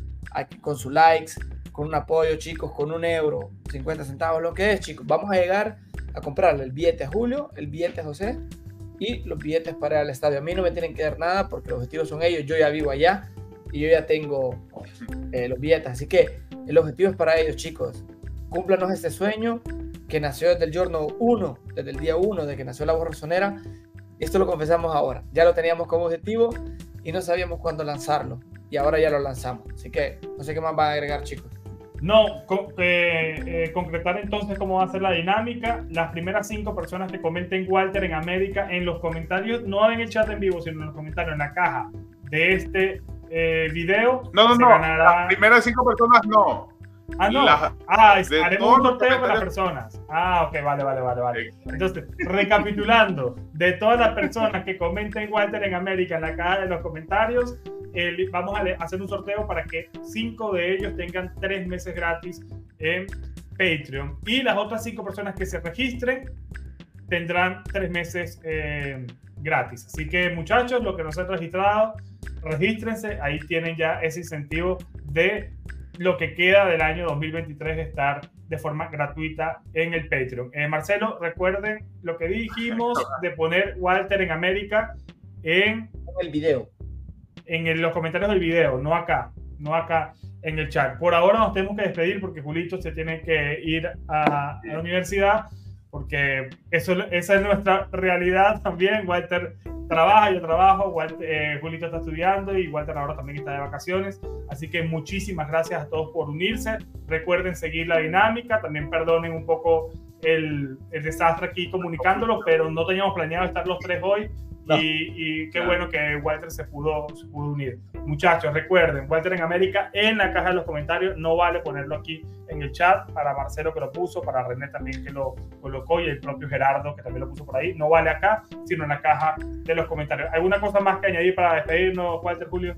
con sus likes, con un apoyo, chicos, con un euro, 50 centavos, lo que es, chicos. Vamos a llegar a comprarle el billete a Julio, el billete a José y los billetes para al estadio. A mí no me tienen que dar nada porque los objetivos son ellos. Yo ya vivo allá y yo ya tengo eh, los billetes. Así que el objetivo es para ellos, chicos. Cúmplanos este sueño que nació desde el giorno 1, desde el día 1 de que nació la borrosonera. Esto lo confesamos ahora. Ya lo teníamos como objetivo y no sabíamos cuándo lanzarlo. Y ahora ya lo lanzamos. Así que no sé qué más va a agregar, chicos. No, eh, eh, concretar entonces cómo va a ser la dinámica. Las primeras cinco personas que comenten Walter en América en los comentarios, no en el chat en vivo, sino en los comentarios, en la caja de este eh, video. No, no, no. Las primeras cinco personas no. Ah, no. ah, haremos un sorteo con las personas. Ah, ok, vale, vale, vale, vale. Entonces, recapitulando, de todas las personas que comenten Walter en América en la caja de los comentarios, vamos a hacer un sorteo para que cinco de ellos tengan tres meses gratis en Patreon. Y las otras cinco personas que se registren tendrán tres meses eh, gratis. Así que muchachos, los que no se han registrado, regístrense. Ahí tienen ya ese incentivo de lo que queda del año 2023 estar de forma gratuita en el Patreon. Eh, Marcelo, recuerden lo que dijimos de poner Walter en América en el video en los comentarios del video, no acá, no acá en el chat. Por ahora nos tenemos que despedir porque Julito se tiene que ir a, la universidad, porque eso, esa es nuestra realidad también. Walter trabaja, yo trabajo, eh, Julito está estudiando y Walter ahora también está de vacaciones. Así que muchísimas gracias a todos por unirse. Recuerden seguir la dinámica, también perdonen un poco el, el desastre aquí comunicándolo, pero no teníamos planeado estar los tres hoy y, qué bueno que Walter se pudo, se pudo unir. Muchachos, recuerden, Walter en América en la caja de los comentarios, no vale ponerlo aquí en el chat, para Marcelo que lo puso, para René también que lo colocó y el propio Gerardo que también lo puso por ahí, no vale acá, sino en la caja de los comentarios. ¿Alguna cosa más que añadir para despedirnos, Walter Julio?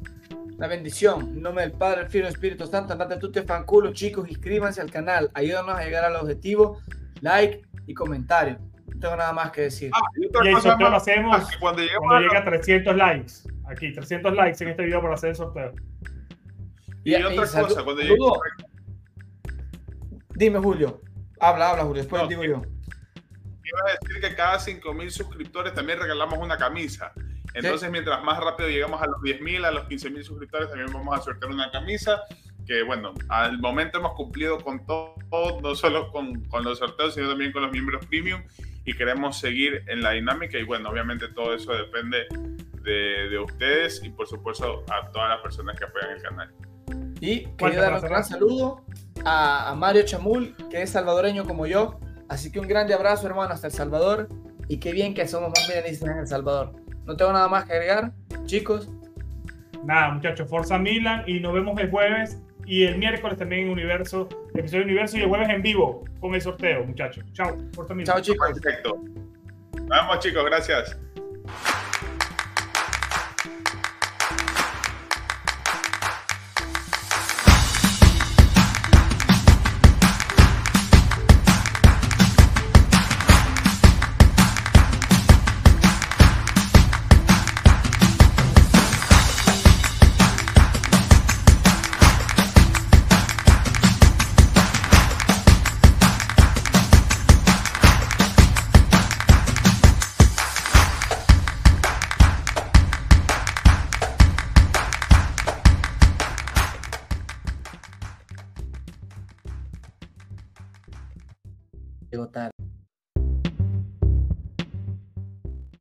La bendición, en nombre del Padre, el Fiel Espíritu Santo, andate tú te fanculo, chicos, inscríbanse al canal, ayúdanos a llegar al objetivo, like y comentario tengo nada más que decir. Ah, y, el sorteo lo hacemos cuando, llegue a 300 likes. Aquí, 300 likes en este video para hacer el sorteo. Y, otra cosa, cuando llegue... Dime, Julio. Habla, habla, Julio. Después digo yo. Quiero decir que cada 5.000 suscriptores también regalamos una camisa. Entonces, mientras más rápido llegamos a los 10.000, a los 15.000 suscriptores, también vamos a sortear una camisa que bueno, al momento hemos cumplido con todo, no solo con, con, los sorteos, sino también con los miembros premium y queremos seguir en la dinámica y bueno, obviamente todo eso depende de, de ustedes y por supuesto a todas las personas que apoyan el canal. Y quería dar un gran saludo a, a, Mario Chamul, que es salvadoreño como yo, así que un grande abrazo hermano hasta El Salvador y qué bien que somos más milenistas en El Salvador. No tengo nada más que agregar, chicos. nada, muchachos, Forza Milan y nos vemos el jueves y el miércoles también en Universo, episodio Universo y el jueves en vivo con el sorteo, muchachos. Chao, Milan. Chao, chicos. Perfecto. Vamos, chicos, gracias.